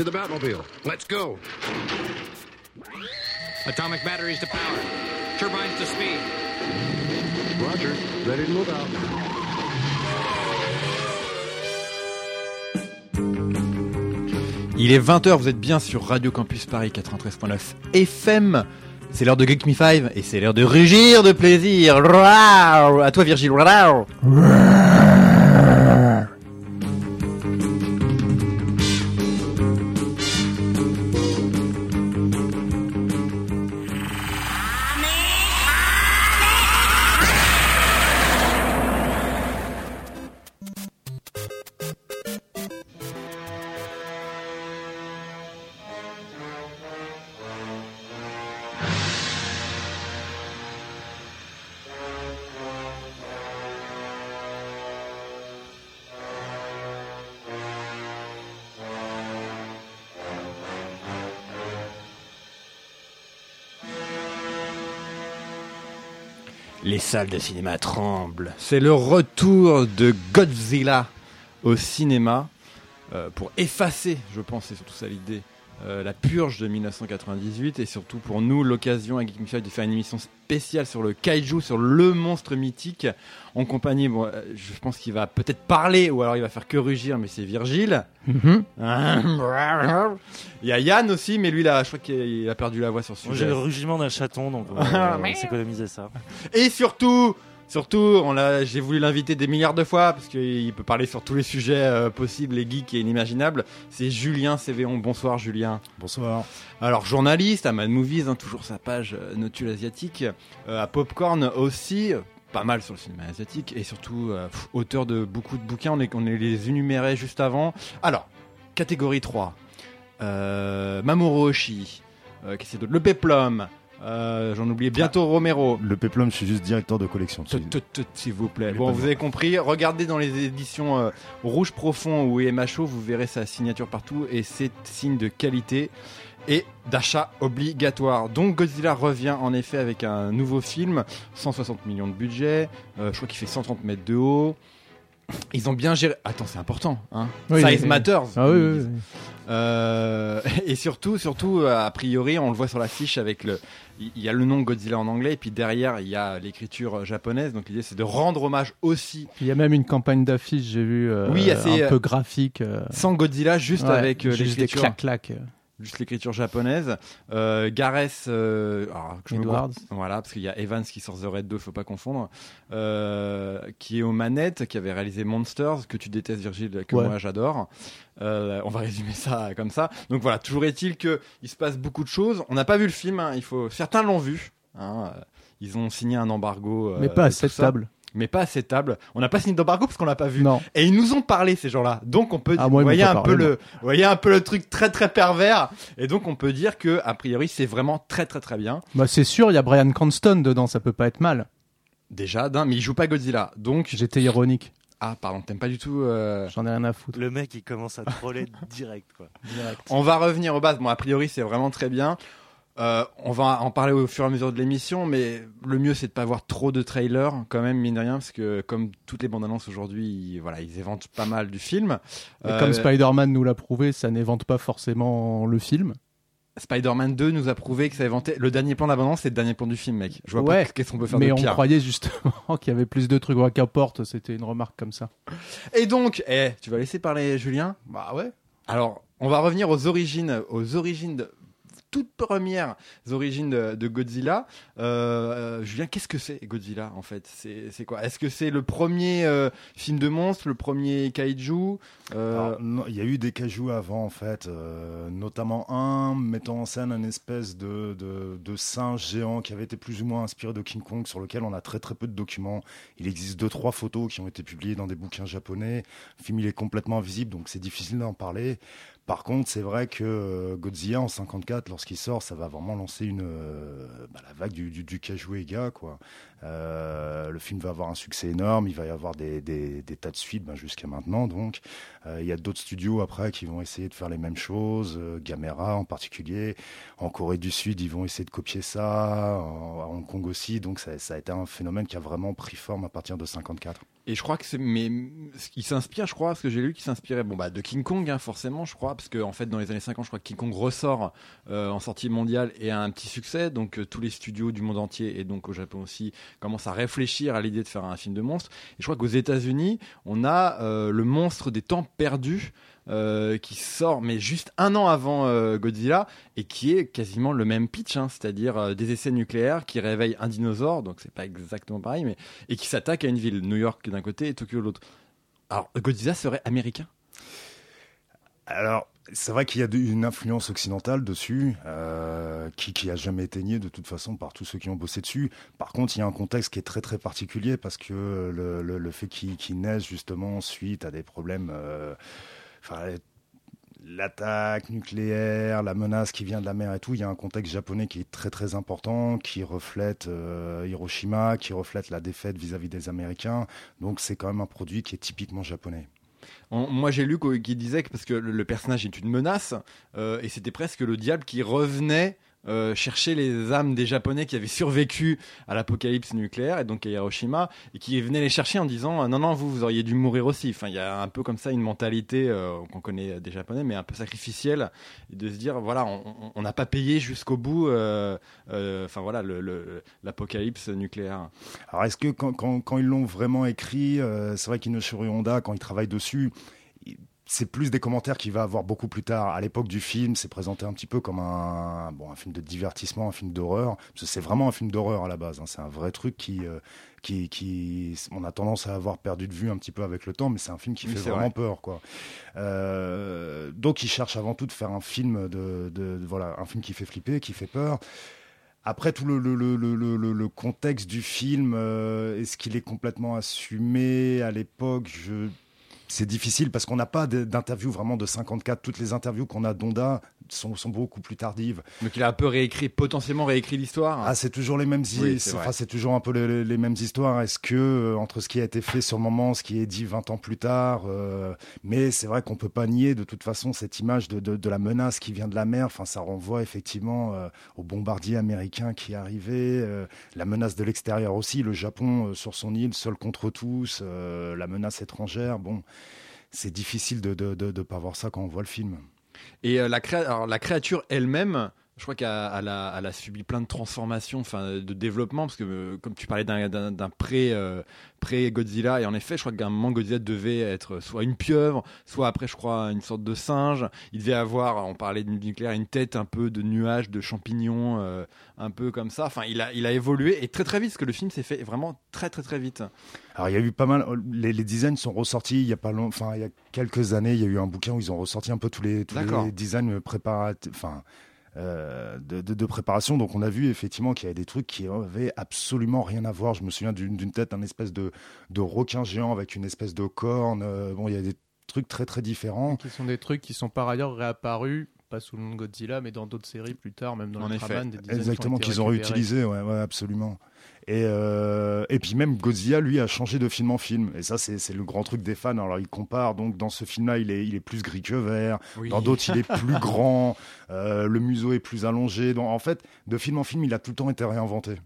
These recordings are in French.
To the Batmobile. Let's go. Atomic batteries to power. Turbines to speed. Roger. Ready to move out. Il est 20h, vous êtes bien sur Radio Campus Paris 93.9 FM. C'est l'heure de Geek Me 5 et c'est l'heure de rugir de plaisir. Rouar À toi Virgile. Les salles de cinéma tremblent. C'est le retour de Godzilla au cinéma euh, pour effacer, je pense, c'est surtout ça l'idée, euh, la purge de 1998 et surtout pour nous l'occasion à Geek Five de faire une émission spéciale sur le kaiju, sur le monstre mythique en compagnie, bon, euh, je pense qu'il va peut-être parler ou alors il va faire que rugir, mais c'est Virgile. Mhm. Il y a Yann aussi, mais lui là, je crois qu'il a perdu la voix sur ce sujet. J'ai le rugiment d'un chaton, donc euh, on va s'économiser ça. Et surtout, surtout, on l'a, j'ai voulu l'inviter des milliards de fois parce qu'il peut parler sur tous les sujets euh, possibles, les geeks et inimaginables. C'est Julien Cévéon. Bonsoir Julien. Bonsoir. Alors journaliste à Mad Movies, hein, toujours sa page euh, Notule asiatique, euh, à Popcorn aussi. Pas mal sur le cinéma asiatique et surtout pff, auteur de beaucoup de bouquins, on, est, on est les énumérait juste avant. Alors, catégorie 3, euh, Mamoru Oshii, qu'est-ce d'autre? Le Peplum, euh, j'en oubliais bientôt Romero. Le Peplum, je suis juste directeur de collection. S'il vous plaît. Bon, vous avez compris. Regardez dans les éditions euh, Rouge Profond ou EMHO, vous verrez sa signature partout et c'est signe de qualité et d'achat obligatoire. Donc Godzilla revient en effet avec un nouveau film, 160 millions de budget, euh, je crois qu'il fait 130 mètres de haut. Ils ont bien géré. Attends, c'est important. Hein Oui, Size oui. matters. Oui, oui. Euh, et surtout, surtout, euh, a priori, on le voit sur l'affiche avec le. Il y a le nom Godzilla en anglais, et puis derrière, il y a l'écriture japonaise. Donc l'idée, c'est de rendre hommage aussi, Il y a même une campagne d'affiches, j'ai vu, euh, Oui, assez, un euh, peu graphique. euh, sans Godzilla, juste ouais, avec euh, juste des l'écriture. clac-clac. Juste l'écriture japonaise. Euh, Gareth. euh, alors, que je me Edwards. Voilà, parce qu'il y a Evans qui sort The Red 2, faut pas confondre. Euh, qui est aux manettes, qui avait réalisé Monsters, que tu détestes, Virgile, que Ouais. moi j'adore. On va résumer ça comme ça. Donc voilà, toujours est-il que il se passe beaucoup de choses. On n'a pas vu le film, hein, il faut. Certains l'ont vu. hein, ils ont signé un embargo. Mais pas à cette table. Mais pas à cette table. On n'a pas signé d'embargo parce qu'on l'a pas vu. Non. Et ils nous ont parlé ces gens-là. Donc on peut Ah, dire, moi, ils voyez un peu parlé, le, voyez un peu le truc très très pervers. Et donc on peut dire que a priori c'est vraiment très très très bien. Bah, c'est sûr, il y a Brian Cranston dedans, ça peut pas être mal. Déjà d'un, mais il joue pas Godzilla. Donc J'étais ironique, ah pardon, t'aimes pas du tout. euh, j'en ai rien à foutre. Le mec, il commence à troller direct, quoi. Direct. On va revenir aux bases. Bon a priori c'est vraiment très bien. Euh, on va en parler au fur et à mesure de l'émission, mais le mieux c'est de pas avoir trop de trailers quand même mine de rien, parce que comme toutes les bandes annonces aujourd'hui, ils- voilà ils éventent pas mal du film. Et Euh, comme Spider-Man nous l'a prouvé, ça n'évente pas forcément le film. Spider-Man 2 nous a prouvé que ça éventait. Le dernier plan d'abondance, c'est le dernier plan du film, mec. Je vois Ouais, pas qu'est-ce qu'on peut faire Mais de on pire. croyait justement qu'il y avait plus de trucs à qu'apporte, c'était une remarque comme ça. Et donc, eh, tu vas laisser parler Julien? Bah ouais. Alors, on va revenir aux origines, aux origines de toutes premières origines de, de Godzilla. Euh, euh, Julien, qu'est-ce que c'est Godzilla en fait? C'est c'est quoi? Est-ce que c'est le premier euh, film de monstre, le premier kaiju? Euh, il y a eu des cajous avant, en fait, euh, notamment un mettant en scène un espèce de, de, de singe géant qui avait été plus ou moins inspiré de King Kong, sur lequel on a très très peu de documents. Il existe deux trois photos qui ont été publiées dans des bouquins japonais. Le film il est complètement invisible, donc c'est difficile d'en parler. Par contre, c'est vrai que euh, Godzilla en 54, lorsqu'il sort, ça va vraiment lancer une euh, bah, la vague du, du, du quoi. Euh, le film va avoir un succès énorme, il va y avoir des, tas de suites ben, jusqu'à maintenant. Donc, il y a d'autres studios après qui vont essayer de faire les mêmes choses, euh, Gamera en particulier. En Corée du Sud, ils vont essayer de copier ça, à Hong Kong aussi. Donc, ça, ça a été un phénomène qui a vraiment pris forme à partir de 54. Et je crois que c'est, mais s'inspire, je crois, parce que j'ai lu qu'il s'inspirait, bon bah de King Kong, hein, forcément, je crois, parce qu'en en fait dans les années 50, je crois que King Kong ressort euh, en sortie mondiale et a un petit succès, donc euh, tous les studios du monde entier et donc au Japon aussi commencent à réfléchir à l'idée de faire un film de monstre. Et je crois qu'aux États-Unis, on a euh, le monstre des temps perdus euh, qui sort, mais juste un an avant euh, Godzilla, et qui est quasiment le même pitch, hein, c'est-à-dire euh, des essais nucléaires qui réveillent un dinosaure, donc c'est pas exactement pareil, mais et qui s'attaque à une ville, New York d'un côté et Tokyo de l'autre. Alors Godzilla serait américain? Alors, c'est vrai qu'il y a une influence occidentale dessus, qui, qui a jamais été niée de toute façon par tous ceux qui ont bossé dessus. Par contre, il y a un contexte qui est très très particulier parce que le, fait qu'il qu naisse justement suite à des problèmes, enfin, l'attaque nucléaire, la menace qui vient de la mer et tout, il y a un contexte japonais qui est très très important, qui reflète euh, Hiroshima, qui reflète la défaite vis-à-vis -vis des Américains. Donc c'est quand même un produit qui est typiquement japonais. On, moi, j'ai lu qu'il disait que parce que le, le personnage est une menace, euh, et c'était presque le diable qui revenait euh, chercher les âmes des Japonais qui avaient survécu à l'apocalypse nucléaire et donc à Hiroshima et qui venaient les chercher en disant euh, non non vous vous auriez dû mourir aussi. Enfin il y a un peu comme ça une mentalité euh, qu'on connaît des Japonais mais un peu sacrificielle de se dire voilà on n'a pas payé jusqu'au bout. Enfin voilà l'apocalypse nucléaire. Alors est-ce que quand, quand, ils l'ont vraiment écrit, c'est vrai qu'Inoshiro Honda quand il travaille dessus c'est plus des commentaires qu'il va avoir beaucoup plus tard. À l'époque du film, c'est présenté un petit peu comme un, bon, un film de divertissement, un film d'horreur. C'est vraiment un film d'horreur à la base. Hein. C'est un vrai truc qui, euh, qui, qui, on a tendance à avoir perdu de vue un petit peu avec le temps, mais c'est un film qui Oui, fait vraiment vrai. peur, quoi. Euh, donc, il cherche avant tout de faire un film de, de, de- voilà, un film qui fait flipper, qui fait peur. Après tout le, le, le, le, le, le contexte du film, euh, est-ce qu'il est complètement assumé? À l'époque Je c'est difficile parce qu'on n'a pas d'interview vraiment de 54. Toutes les interviews qu'on a d'Onda sont, sont beaucoup plus tardives. Donc il a un peu réécrit, potentiellement réécrit l'histoire. Ah, c'est toujours les mêmes Oui, c'est enfin, toujours un peu les, les mêmes histoires. Est-ce que euh, entre ce qui a été fait sur le moment, ce qui est dit 20 ans plus tard, euh, mais c'est vrai qu'on peut pas nier de toute façon cette image de, de, de la menace qui vient de la mer. Enfin, ça renvoie effectivement euh, au bombardier américain qui arrivait, euh, la menace de l'extérieur aussi, le Japon sur son île, seul contre tous, la menace étrangère. Bon, c'est difficile de de, de de pas voir ça quand on voit le film. Et euh, la, créa- la créature elle-même, je crois qu'elle a, subi plein de transformations, enfin de développement, parce que euh, comme tu parlais d'un- pré, euh, pré-Godzilla, et en effet, je crois qu'à un moment, Godzilla devait être soit une pieuvre, soit après, je crois, une sorte de singe. Il devait avoir, on parlait du nucléaire, une tête un peu de nuage, de champignons, euh, un peu comme ça. Enfin, il a, il a évolué, et très très vite, parce que le film s'est fait vraiment très très très vite. Alors il y a eu pas mal, les, les designs sont ressortis il y a pas long, enfin il y a quelques années, il y a eu un bouquin où ils ont ressorti un peu tous les tous les designs préparatifs, enfin euh, de, de, de préparation. Donc on a vu effectivement qu'il y avait des trucs qui avaient absolument rien à voir. Je me souviens d'une tête, un espèce de de requin géant avec une espèce de corne. Euh, bon, il y a des trucs très très différents. Qui sont des trucs qui sont par ailleurs réapparus, pas sous le nom de Godzilla, mais dans d'autres séries plus tard, même dans En Ultraman, effet. des designs Exactement, qui ont, été qu'ils ont réutilisé, ouais, ouais, absolument. Et, euh, et puis même Godzilla, lui, a changé de film en film. Et ça, c'est le grand truc des fans. Alors, il compare, donc dans ce film-là, il est, il est plus gris que vert. Dans d'autres, il est plus grand. Euh, le museau est plus allongé. Donc, en fait, de film en film, il a tout le temps été réinventé.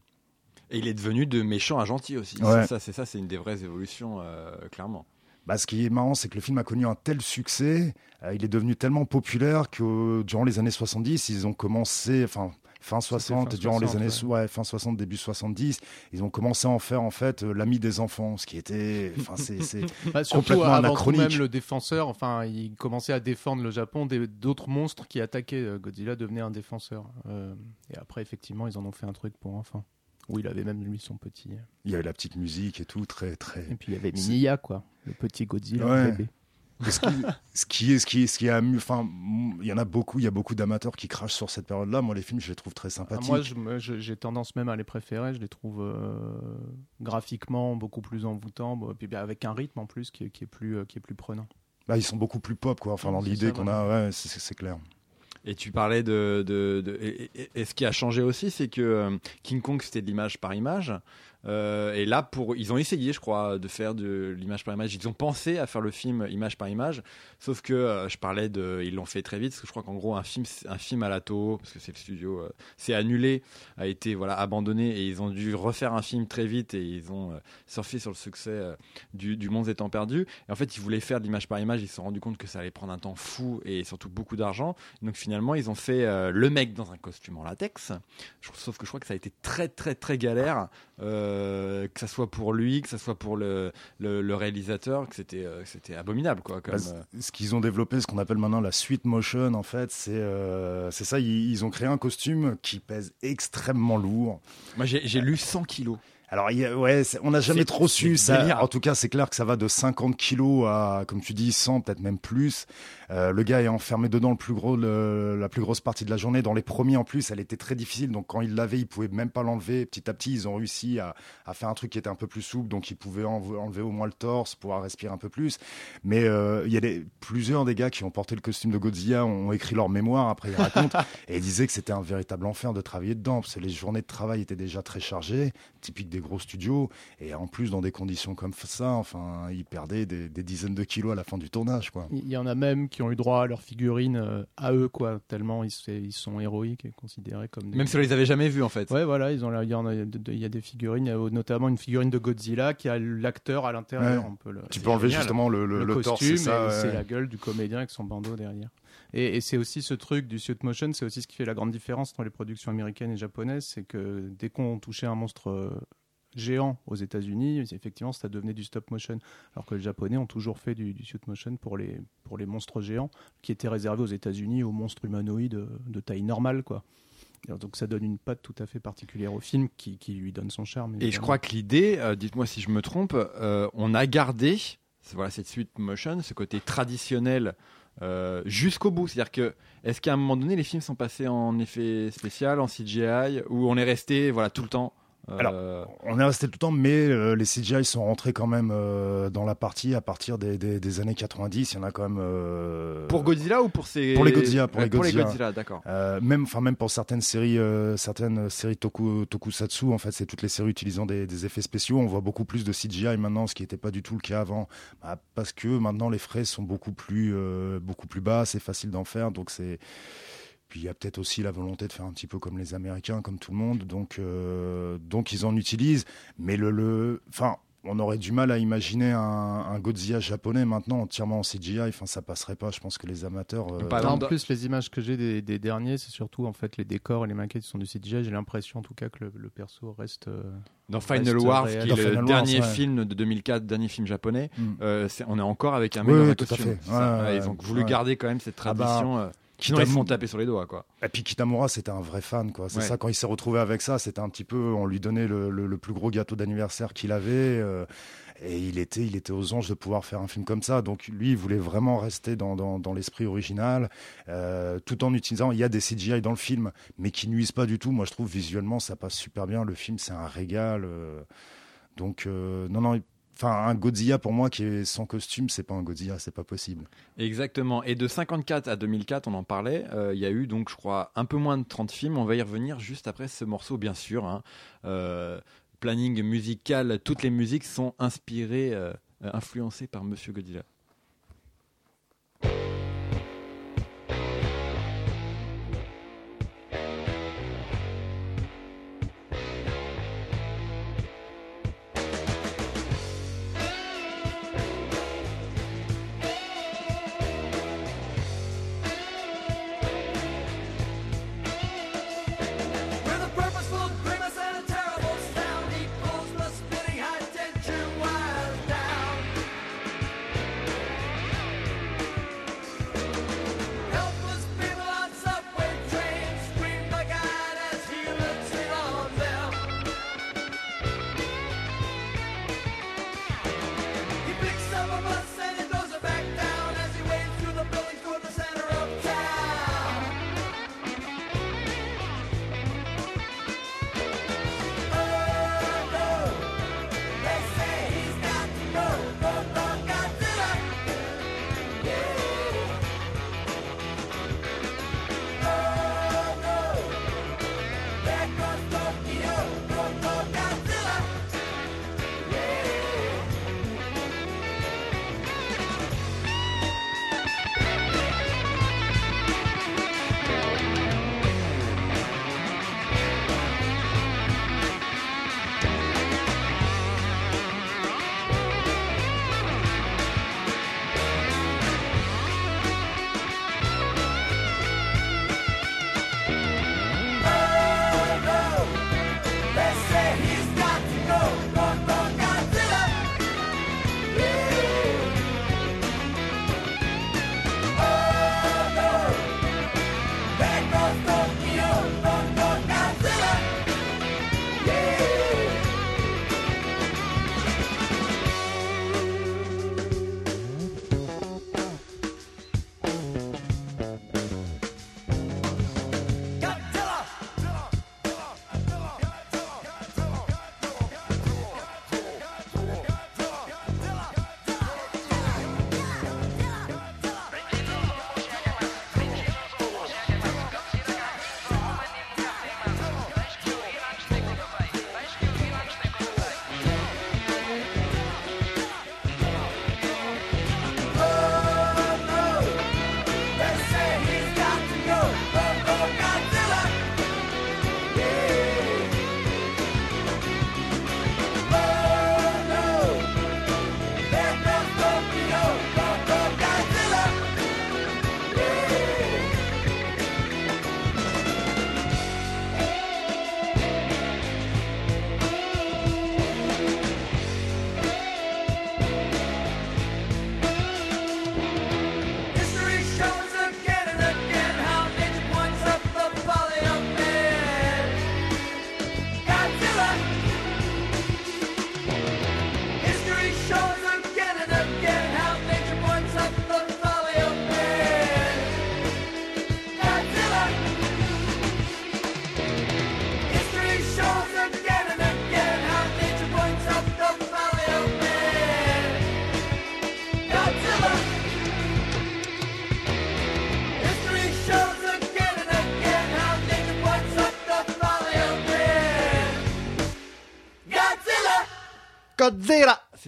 Et il est devenu de méchant à gentil aussi. Ouais. C'est ça, c'est ça, c'est une des vraies évolutions, euh, clairement. Bah, ce qui est marrant, c'est que le film a connu un tel succès, euh, il est devenu tellement populaire que euh, durant les années 70, ils ont commencé, enfin fin 60, fin durant 60, les années ouais. fin 60, début 70, ils ont commencé à en faire en fait euh, l'ami des enfants, ce qui était, enfin c'est, Bah, Complètement avant tout anachronique. même le défenseur, enfin, il commençait à défendre le Japon. D'autres monstres qui attaquaient euh, Godzilla devenaient un défenseur. Euh, et après, effectivement, ils en ont fait un truc pour enfants. Où il avait même lui son petit. il y avait la petite musique et tout, très très. Et puis il y avait Miniya, quoi. Le petit Godzilla Ouais. bébé. Ce qui, ce qui est, ce qui est, ce qui est amu- enfin, il y en a beaucoup, il y a beaucoup d'amateurs qui crachent sur cette période-là. Moi, les films, je les trouve très Ah, sympathiques. moi, j'ai tendance même à les préférer. Je les trouve euh, graphiquement beaucoup plus envoûtants. Bon, et puis bien, avec un rythme en plus qui est, qui est plus, euh, qui est plus prenant. Bah, ils sont beaucoup plus pop, quoi. Enfin, dans l'idée qu'on a, ouais, c'est clair. Et tu parlais de, de, de- et, et- et ce qui a changé aussi, c'est que euh, King Kong c'était de l'image par image. Euh, et là, pour, ils ont essayé, je crois, de faire de l'image par image. Ils ont pensé à faire le film image par image, sauf que euh, je parlais de, ils l'ont fait très vite, parce que je crois qu'en gros un film, un film à la Toho, parce que c'est le studio, euh, c'est annulé, a été voilà abandonné et ils ont dû refaire un film très vite et ils ont euh, surfé sur le succès du, du Monde étant perdu. Et en fait, ils voulaient faire de l'image par image, ils se sont rendus compte que ça allait prendre un temps fou et surtout beaucoup d'argent. Donc finalement, ils ont fait le mec dans un costume en latex. Sauf que je crois que ça a été très très très galère, que ça soit pour lui, que ça soit pour le, le, le réalisateur, que c'était euh, c'était abominable quoi. Comme, Bah, euh, ce qu'ils ont développé, ce qu'on appelle maintenant la suite motion, en fait, c'est euh, c'est ça. Ils, ils ont créé un costume qui pèse extrêmement lourd. Moi, j'ai lu 100 kilos. Alors, ouais, on n'a jamais trop su. Ça, délire. en tout cas, c'est clair que ça va de 50 kilos à, comme tu dis, 100, peut-être même plus. Euh, le gars est enfermé dedans le plus gros, le- la plus grosse partie de la journée. Dans les premiers, en plus, elle était très difficile. Donc, quand il l'avait, il pouvait même pas l'enlever. Petit à petit, ils ont réussi à, à faire un truc qui était un peu plus souple. Donc, ils pouvaient enlever au moins le torse, pouvoir respirer un peu plus. Mais euh, il y a des, plusieurs des gars qui ont porté le costume de Godzilla ont écrit leur mémoire. Après, ils racontent et ils disaient que c'était un véritable enfer de travailler dedans parce que les journées de travail étaient déjà très chargées, typique des gros studios. Et en plus, dans des conditions comme ça, enfin, ils perdaient des, des dizaines de kilos à la fin du tournage, quoi. Il y en a même qui ont eu droit à leurs figurines euh, à eux, quoi, tellement ils, sont héroïques et considérés comme des. Même si on les avait jamais vus en fait. Ouais, voilà, ils ont, il y en a, il y a des figurines, a notamment une figurine de Godzilla qui a l'acteur à l'intérieur. Ouais. Le, Tu peux enlever génial. justement le, le, le costume c'est ouais. la gueule du comédien avec son bandeau derrière. Et, et c'est aussi ce truc du suit motion, c'est aussi ce qui fait la grande différence dans les productions américaines et japonaises, c'est que dès qu'on touchait un monstre euh, géant aux États-Unis, effectivement, ça devenait du stop motion. Alors que les Japonais ont toujours fait du, du suit motion pour les, pour les monstres géants, qui étaient réservés aux États-Unis aux monstres humanoïdes de taille normale, quoi. Alors, donc ça donne une patte tout à fait particulière au film qui, qui lui donne son charme. Et je crois que l'idée, euh, dites-moi si je me trompe, euh, on a gardé voilà, cette suite motion, ce côté traditionnel euh, jusqu'au bout. C'est-à-dire que, est-ce qu'à un moment donné, les films sont passés en effet spécial, en CGI, ou on est resté voilà, tout le temps Alors, On est resté tout le temps, mais euh, les CGI sont rentrés quand même euh, dans la partie à partir des, des, des années 90. Il y en a quand même. euh, Pour Godzilla ou pour ces... Pour les Godzilla, pour Ouais, les Godzilla. d'accord. Euh, même, enfin même pour certaines séries, euh, certaines séries toku, tokusatsu, en fait, c'est toutes les séries utilisant des, des effets spéciaux. On voit beaucoup plus de CGI maintenant, ce qui n'était pas du tout le cas avant, Bah, parce que maintenant les frais sont beaucoup plus, euh, beaucoup plus bas, c'est facile d'en faire, donc c'est. Puis il y a peut-être aussi la volonté de faire un petit peu comme les Américains, comme tout le monde, donc euh, donc ils en utilisent, mais le, le, enfin. On aurait du mal à imaginer un, un Godzilla japonais maintenant entièrement en CGI. Enfin, ça passerait pas. Je pense que les amateurs. euh, Par en exemple, plus, les images que j'ai des, des derniers, c'est surtout en fait les décors et les maquettes qui sont du CGI. J'ai l'impression en tout cas que le, le perso reste. euh, Dans Final reste Wars, réel. qui est le Final Wars, dernier ouais. film de 2004, dernier film japonais, Mm. euh, on est encore avec un mec Oui, dans un costume. fait. C'est ça. Ouais, Ouais, ils ont voulu ouais. garder quand même cette Ah bah, se Kitam- font taper sur les doigts. Quoi. Et puis Kitamura, c'était un vrai fan, quoi. C'est Ouais. ça, quand il s'est retrouvé avec ça, c'était un petit peu, on lui donnait le, le- le plus gros gâteau d'anniversaire qu'il avait, euh, et il était, il était aux anges de pouvoir faire un film comme ça. Donc lui, il voulait vraiment rester dans, dans, dans l'esprit original, euh, tout en utilisant. Il y a des CGI dans le film, mais qui nuisent pas du tout. Moi, je trouve visuellement, ça passe super bien. Le film, c'est un régal. euh, donc non, non. Enfin, un Godzilla pour moi qui est sans costume, c'est pas un Godzilla, c'est pas possible. Exactement. Et de 54 à 2004, on en parlait, euh, il y a eu donc, je crois, un peu moins de 30 films. On va y revenir juste après ce morceau, bien sûr. hein. Euh, planning musical, toutes les musiques sont inspirées, euh, influencées par Monsieur Godzilla.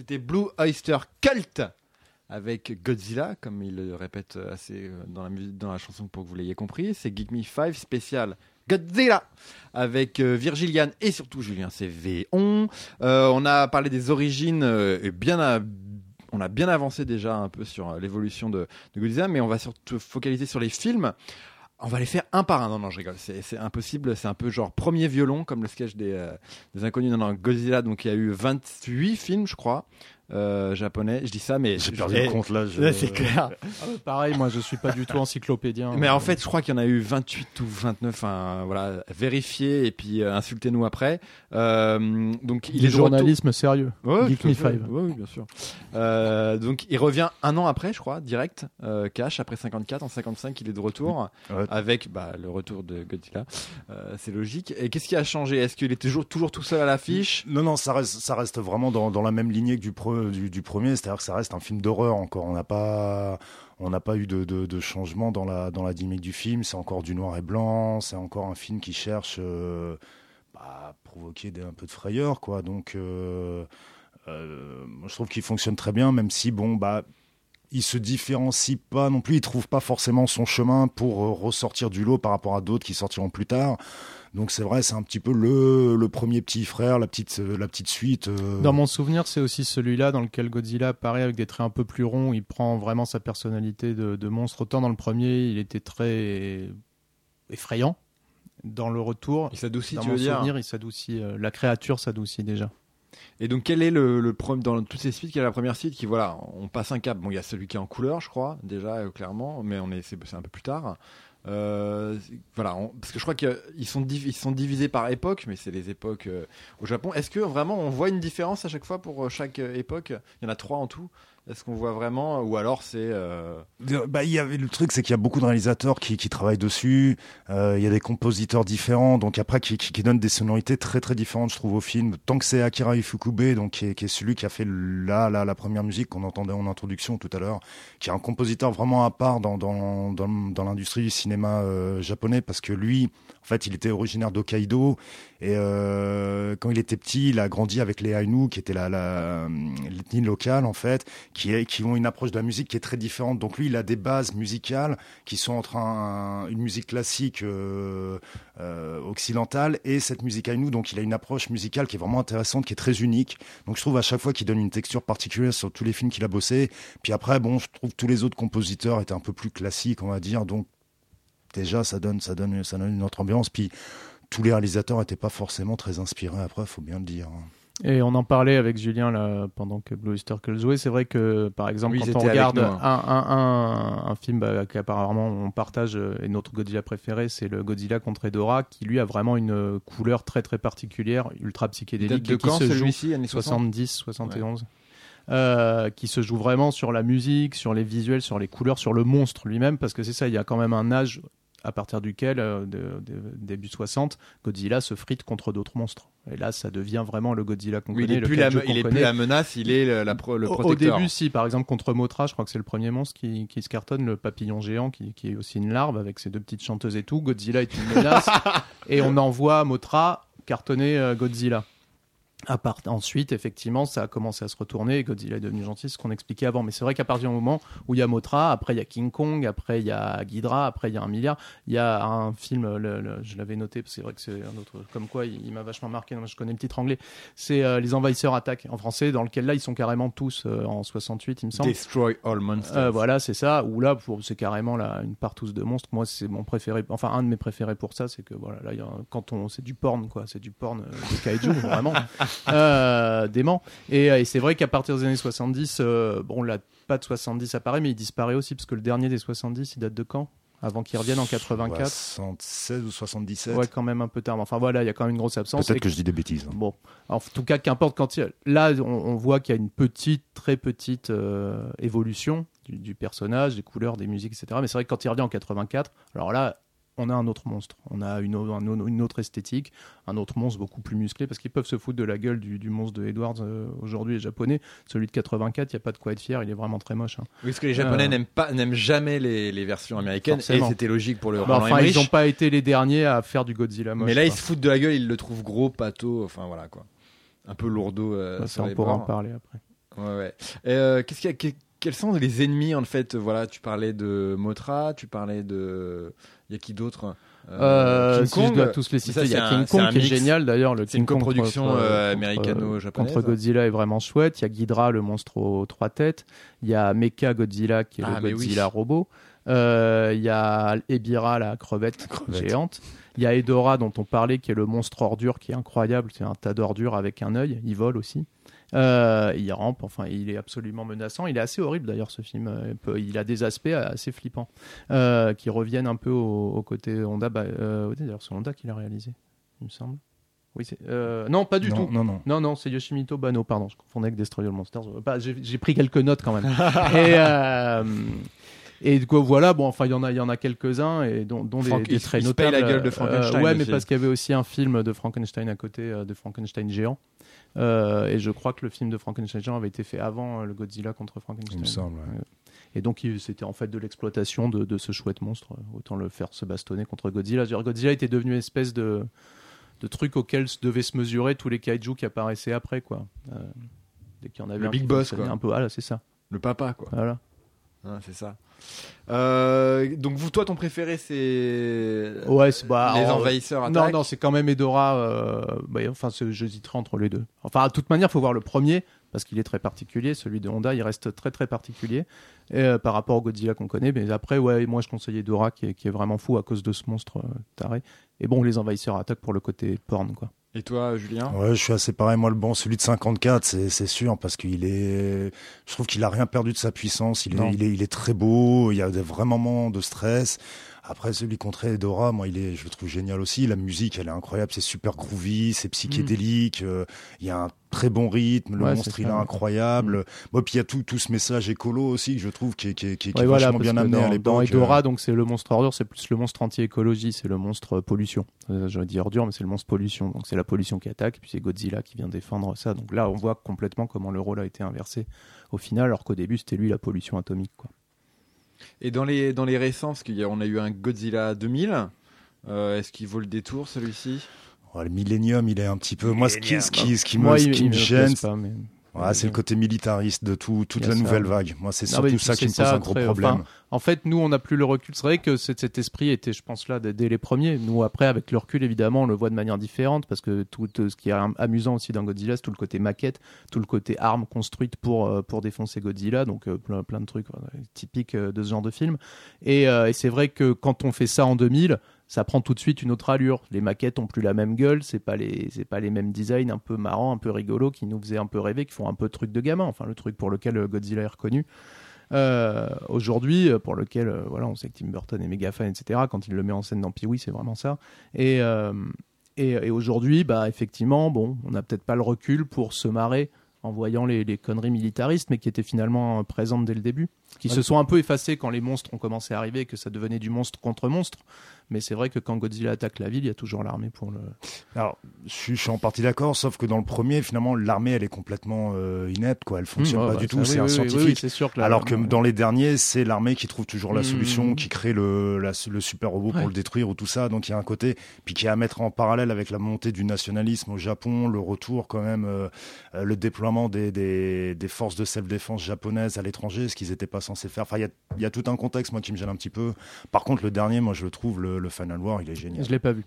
C'était Blue Oyster Cult avec Godzilla, comme il le répète assez euh, dans la, dans la chanson pour que vous l'ayez compris. C'est Geek Me 5 spécial Godzilla avec euh, Virgil Yann et surtout Julien Cévéon. Euh, on a parlé des origines euh, et bien on a bien avancé déjà un peu sur euh, l'évolution de, de Godzilla, mais on va surtout focaliser sur les films. On va les faire un par un. Non, non, je rigole. C'est impossible. C'est un peu genre premier violon, comme le sketch des, euh, des inconnus. Non, non, Godzilla. Donc, il y a eu 28 films, je crois, euh, japonais. Je dis ça, mais J'ai je- perdu le compte là. je- là, c'est clair. Ah pareil, moi je suis pas du tout encyclopédien. Mais en fait, je crois qu'il y en a eu 28 ou 29. Enfin, voilà, vérifiez et puis euh, insultez-nous après. Euh, donc, il du est journalisme sérieux. Ouais, Geek Me. Five. Ouais, oui, bien sûr. Euh, donc, il revient un an après, je crois, direct, euh, cash, après 54. En 55, il est de retour Ouais. avec bah, le retour de Godzilla. Euh, c'est logique. Et qu'est-ce qui a changé? Est-ce qu'il est toujours, toujours tout seul à l'affiche? Non, non, ça reste, ça reste vraiment dans, dans la même lignée que du, pre- du, premier, c'est-à-dire que ça reste un film d'horreur encore. On n'a pas, on n'a pas eu de, changement dans la, dans la dynamique du film. C'est encore du noir et blanc. C'est encore un film qui cherche euh, bah, à provoquer un peu de frayeur, quoi. Donc, euh, euh, moi, je trouve qu'il fonctionne très bien, même si, bon, bah, il se différencie pas non plus. Il trouve pas forcément son chemin pour euh, ressortir du lot par rapport à d'autres qui sortiront plus tard. Donc c'est vrai, c'est un petit peu le, le premier petit frère, la petite, euh, la petite suite. euh, Dans mon souvenir, c'est aussi celui-là dans lequel Godzilla apparaît avec des traits un peu plus ronds. Il prend vraiment sa personnalité de, de monstre. Autant dans le premier, il était très effrayant. Dans le retour, Il s'adoucit, dans tu mon veux dire souvenir, il s'adoucit. euh, la créature s'adoucit déjà. Et donc, quel est le, le problème dans toutes ces suites Quelle est la première suite qui, voilà, on passe un cap? Bon, il y a celui qui est en couleur, je crois, déjà, euh, clairement, mais on est, c'est, c'est un peu plus tard. Euh, voilà, parce que je crois qu'ils sont, sont divisés par époque, mais c'est les époques euh, au Japon. Est-ce que vraiment on voit une différence à chaque fois pour euh, chaque époque? Il y en a trois en tout. Est-ce qu'on voit vraiment Ou alors c'est. euh, Bah, y avait le truc, c'est qu'il y a beaucoup de réalisateurs qui, qui travaillent dessus. Euh, il y a des compositeurs différents, donc après qui, qui, qui donnent des sonorités très très différentes, je trouve, au film. Tant que c'est Akira Ifukube, donc qui est, qui est celui qui a fait la, la, la première musique qu'on entendait en introduction tout à l'heure, qui est un compositeur vraiment à part dans, dans, dans, dans l'industrie du cinéma euh, japonais, parce que lui, fait, il était originaire d'Hokkaido et euh, quand il était petit, il a grandi avec les Ainu, qui étaient la, la, l'ethnie locale en fait, qui, est, qui ont une approche de la musique qui est très différente. Donc lui, il a des bases musicales qui sont entre un- une musique classique euh, euh, occidentale et cette musique Ainu. Donc il a une approche musicale qui est vraiment intéressante, qui est très unique. Donc je trouve à chaque fois qu'il donne une texture particulière sur tous les films qu'il a bossé. Puis après, bon, je trouve que tous les autres compositeurs étaient un peu plus classiques, on va dire. Donc déjà, ça donne, ça donne, ça donne une autre ambiance. Puis tous les réalisateurs n'étaient pas forcément très inspirés. Après, faut bien le dire. hein. Et on en parlait avec Julien là, pendant que Blue Oyster Cult jouait. C'est vrai que, par exemple, Oui, quand on regarde nous, hein. un, un, un film bah, qu'apparemment on partage euh, et notre Godzilla préféré, c'est le Godzilla contre Edora, qui lui a vraiment une euh, couleur très très particulière, ultra psychédélique, de et qui quand se joue celui-ci Années 60 70, 71. euh, qui se joue vraiment sur la musique, sur les visuels, sur les couleurs, sur le monstre lui-même, parce que c'est ça, il y a quand même un âge à partir duquel, euh, de- de- début 60, Godzilla se frite contre d'autres monstres. Et là, ça devient vraiment le Godzilla qu'on Oui, il connaît, est, le plus la, il est plus la menace, il est le, la pro- le Au- Au protecteur. début, si, par exemple, contre Motra, je crois que c'est le premier monstre qui, qui se cartonne, le papillon géant, qui, qui est aussi une larve avec ses deux petites chanteuses et tout. Godzilla est une menace. et on envoie Motra cartonner euh, Godzilla. À part, ensuite, effectivement, ça a commencé à se retourner et Godzilla est devenu gentil, ce qu'on expliquait avant. Mais c'est vrai qu'à partir du moment où il y a Motra, après il y a King Kong, après il y a Ghidra, après il y a un milliard. Il y a un film, le- le- je l'avais noté, parce que c'est vrai que c'est un autre. Comme quoi, il, il m'a vachement marqué. Non, je connais le titre anglais. C'est euh, Les Envahisseurs attaquent en français, dans lequel là ils sont carrément tous euh, en 68, il me semble. Destroy all monsters. Euh, voilà, c'est ça. Ou là, pour- c'est carrément là, une partouze de monstres. Moi, c'est mon préféré. Enfin, un de mes préférés pour ça, c'est que voilà, là, y a quand on, c'est du porn, quoi. C'est du porn euh, de kaiju, vraiment euh, dément. Et, euh, et c'est vrai qu'à partir des années 70, euh, bon, la patte 70 apparaît, mais il disparaît aussi parce que le dernier des 70, il date de quand? Avant qu'il revienne en 84. 76 ou 77. Ouais, quand même un peu tard. Mais Enfin voilà, il y a quand même une grosse absence. Peut-être que je dis des bêtises. hein. Bon, en tout cas, qu'importe quand il... là, on, on voit qu'il y a une petite, très petite euh, évolution du, du personnage, des couleurs, des musiques, etc. Mais c'est vrai que quand il revient en 84, alors là, on a un autre monstre, on a une, au- un au- une autre esthétique, un autre monstre beaucoup plus musclé, parce qu'ils peuvent se foutre de la gueule du, du monstre de Edwards euh, aujourd'hui, les japonais. Celui de 84, il n'y a pas de quoi être fier, il est vraiment très moche. hein. Oui, parce que les Japonais Euh, n'aiment pas, n'aiment jamais les, les versions américaines, Forcément. et c'était logique pour le Bah, enfin, ils n'ont pas été les derniers à faire du Godzilla moche. mais là, ils se foutent de la gueule, ils le trouvent gros, pâteau, enfin voilà quoi. un peu lourdeau euh, Bah, ça, on pourra en parler après. Ouais, ouais. Euh, qu'est-ce qu'il y a- quels sont les ennemis en fait Voilà, tu parlais de Motra, tu parlais de. Il y a qui d'autre Euh, King si je Kong, dois tous les citer, il y a King Kong un qui est génial d'ailleurs. Le C'est une King Kong coproduction, euh, américano-japonaise. Contre Godzilla est vraiment chouette. Il y a Ghidra, le monstre aux trois têtes. Il y a Mecha Godzilla qui est Ah, le oui. Godzilla robot. Euh, Il y a Ebira, la crevette, crevette. géante. Il y a Edora dont on parlait qui est le monstre ordure qui est incroyable. C'est un tas d'ordures avec un œil. Il vole aussi. Euh, il rampe, enfin, il est absolument menaçant. Il est assez horrible d'ailleurs ce film. Euh, Il a des aspects assez flippants euh, qui reviennent un peu au, au côté Honda. Bah, euh, d'ailleurs, c'est Honda qui l'a réalisé, il me semble. Oui, euh, non, pas du non, tout. non, non. Non, non, c'est Yoshimito Bano, pardon, je confondais avec Destroy All Monsters. Bah, J'ai j'ai pris quelques notes quand même. et, euh, et du coup, voilà, bon, enfin, il y en a, il y en a quelques-uns, et dont, dont des, Frank- des il- très il se paye notables. la gueule de Euh, Frankenstein ouais, mais parce qu'il y avait aussi un film de Frankenstein à côté, euh, de Frankenstein géant. Euh, et je crois que le film de Frankenstein géant avait été fait avant euh, le Godzilla contre Frankenstein. Il me semble. ouais. Euh, Et donc, c'était en fait de l'exploitation de, de ce chouette monstre. Euh, Autant le faire se bastonner contre Godzilla. Je veux dire, Godzilla était devenu une espèce de, de truc auquel devaient se mesurer tous les kaiju qui apparaissaient après, quoi. Euh, dès qu'il y en avait Le un big boss, quoi. Un peu, ah là, c'est ça. Le papa, quoi. Voilà. Hein, c'est ça. Euh, donc, vous, toi, ton préféré, c'est. Ouais, c'est- bah, Les alors, envahisseurs Non, attaquent. non, c'est quand même Edora. euh, bah, enfin, c'est- j'hésiterai entre les deux. Enfin, de toute manière, il faut voir le premier parce qu'il est très particulier. Celui de Honda, il reste très très particulier et, euh, par rapport au Godzilla qu'on connaît. Mais après, ouais, moi, je conseille Edora qui est, qui est vraiment fou à cause de ce monstre euh, taré. Et bon, les envahisseurs attaquent pour le côté porn, quoi. Et toi, Julien Ouais, je suis assez pareil. Moi, le bon, celui de 54, c'est c'est sûr, parce qu'il est. Je trouve qu'il a rien perdu de sa puissance. Il Non. est, il est, il est très beau. Il y a des vrais moments de stress. Après, celui contre Edora, moi, il est, je le trouve génial aussi. La musique, elle est incroyable. C'est super groovy, c'est psychédélique. euh, Il y a un très bon rythme. Le Ouais, monstre, il est incroyable. Bon, puis il y a tout, tout ce message écolo aussi que je trouve qui est, qui est, qui est- Ouais, voilà, bien que amené dans, à l'époque. dans Edora, euh, donc c'est le monstre ordure, c'est plus le monstre anti-écologie, c'est le monstre pollution. Euh, J'aurais dit ordure, mais c'est le monstre pollution. Donc c'est la pollution qui attaque, puis c'est Godzilla qui vient défendre ça. Donc là, on voit complètement comment le rôle a été inversé au final, alors qu'au début, c'était lui la pollution atomique. Quoi. Et dans les, dans les récents, parce qu'on a eu un Godzilla 2000, euh, est-ce qu'il vaut le détour celui-ci? Ouais, le Millennium, il est un petit peu. Moi, ce qui, ce qui, ce qui me, Moi, ce il- qui il me me gêne, plaise pas, mais- Ouais, c'est le côté militariste de tout, toute la nouvelle vague. Moi, c'est Ah surtout ça qui me pose ça, un gros problème. enfin, En fait, nous, on n'a plus le recul. C'est vrai que cet, esprit était, je pense, là dès, dès les premiers. Nous, après, avec le recul, évidemment, on le voit de manière différente parce que tout euh, ce qui est am- amusant aussi dans Godzilla, c'est tout le côté maquette, tout le côté arme construite pour, euh, pour défoncer Godzilla. Donc, euh, plein, plein de trucs typiques euh, de ce genre de film. Et, euh, et c'est vrai que quand on fait ça en 2000, ça prend tout de suite une autre allure. Les maquettes ont plus la même gueule, c'est pas les c'est pas les mêmes designs un peu marrants, un peu rigolos qui nous faisaient un peu rêver, qui font un peu truc de gamin, enfin le truc pour lequel euh, Godzilla est reconnu. Euh, Aujourd'hui, euh, pour lequel euh, voilà, on sait que Tim Burton est méga fan, etc. Quand il le met en scène dans Pee-wee, c'est vraiment ça. Et euh, et, et aujourd'hui, bah effectivement, bon, on n'a peut-être pas le recul pour se marrer en voyant les, les conneries militaristes, mais qui étaient finalement présentes dès le début, qui se sont un peu effacées quand les monstres ont commencé à arriver, et que ça devenait du monstre contre monstre. Mais c'est vrai que quand Godzilla attaque la ville, il y a toujours l'armée pour le. Alors, je suis, en partie d'accord, sauf que dans le premier, finalement, l'armée, elle est complètement euh, inepte, quoi. Elle fonctionne Mmh, ouais, pas bah, du tout. c'est oui, un oui, scientifique. oui, c'est sûr que la- Alors que dans les derniers, c'est l'armée qui trouve toujours la Mmh. solution, qui crée le, la- le super robot Ouais. pour le détruire ou tout ça. Donc il y a un côté, puis qui est à mettre en parallèle avec la montée du nationalisme au Japon, le retour quand même, euh, le déploiement des, des, des forces de self-défense japonaises à l'étranger, ce qu'ils n'étaient pas censés faire. Enfin, il y a, y a tout un contexte, moi, qui me gêne un petit peu. Par contre, le dernier, moi, je le trouve, le, le Final War, il est génial. Je l'ai pas vu.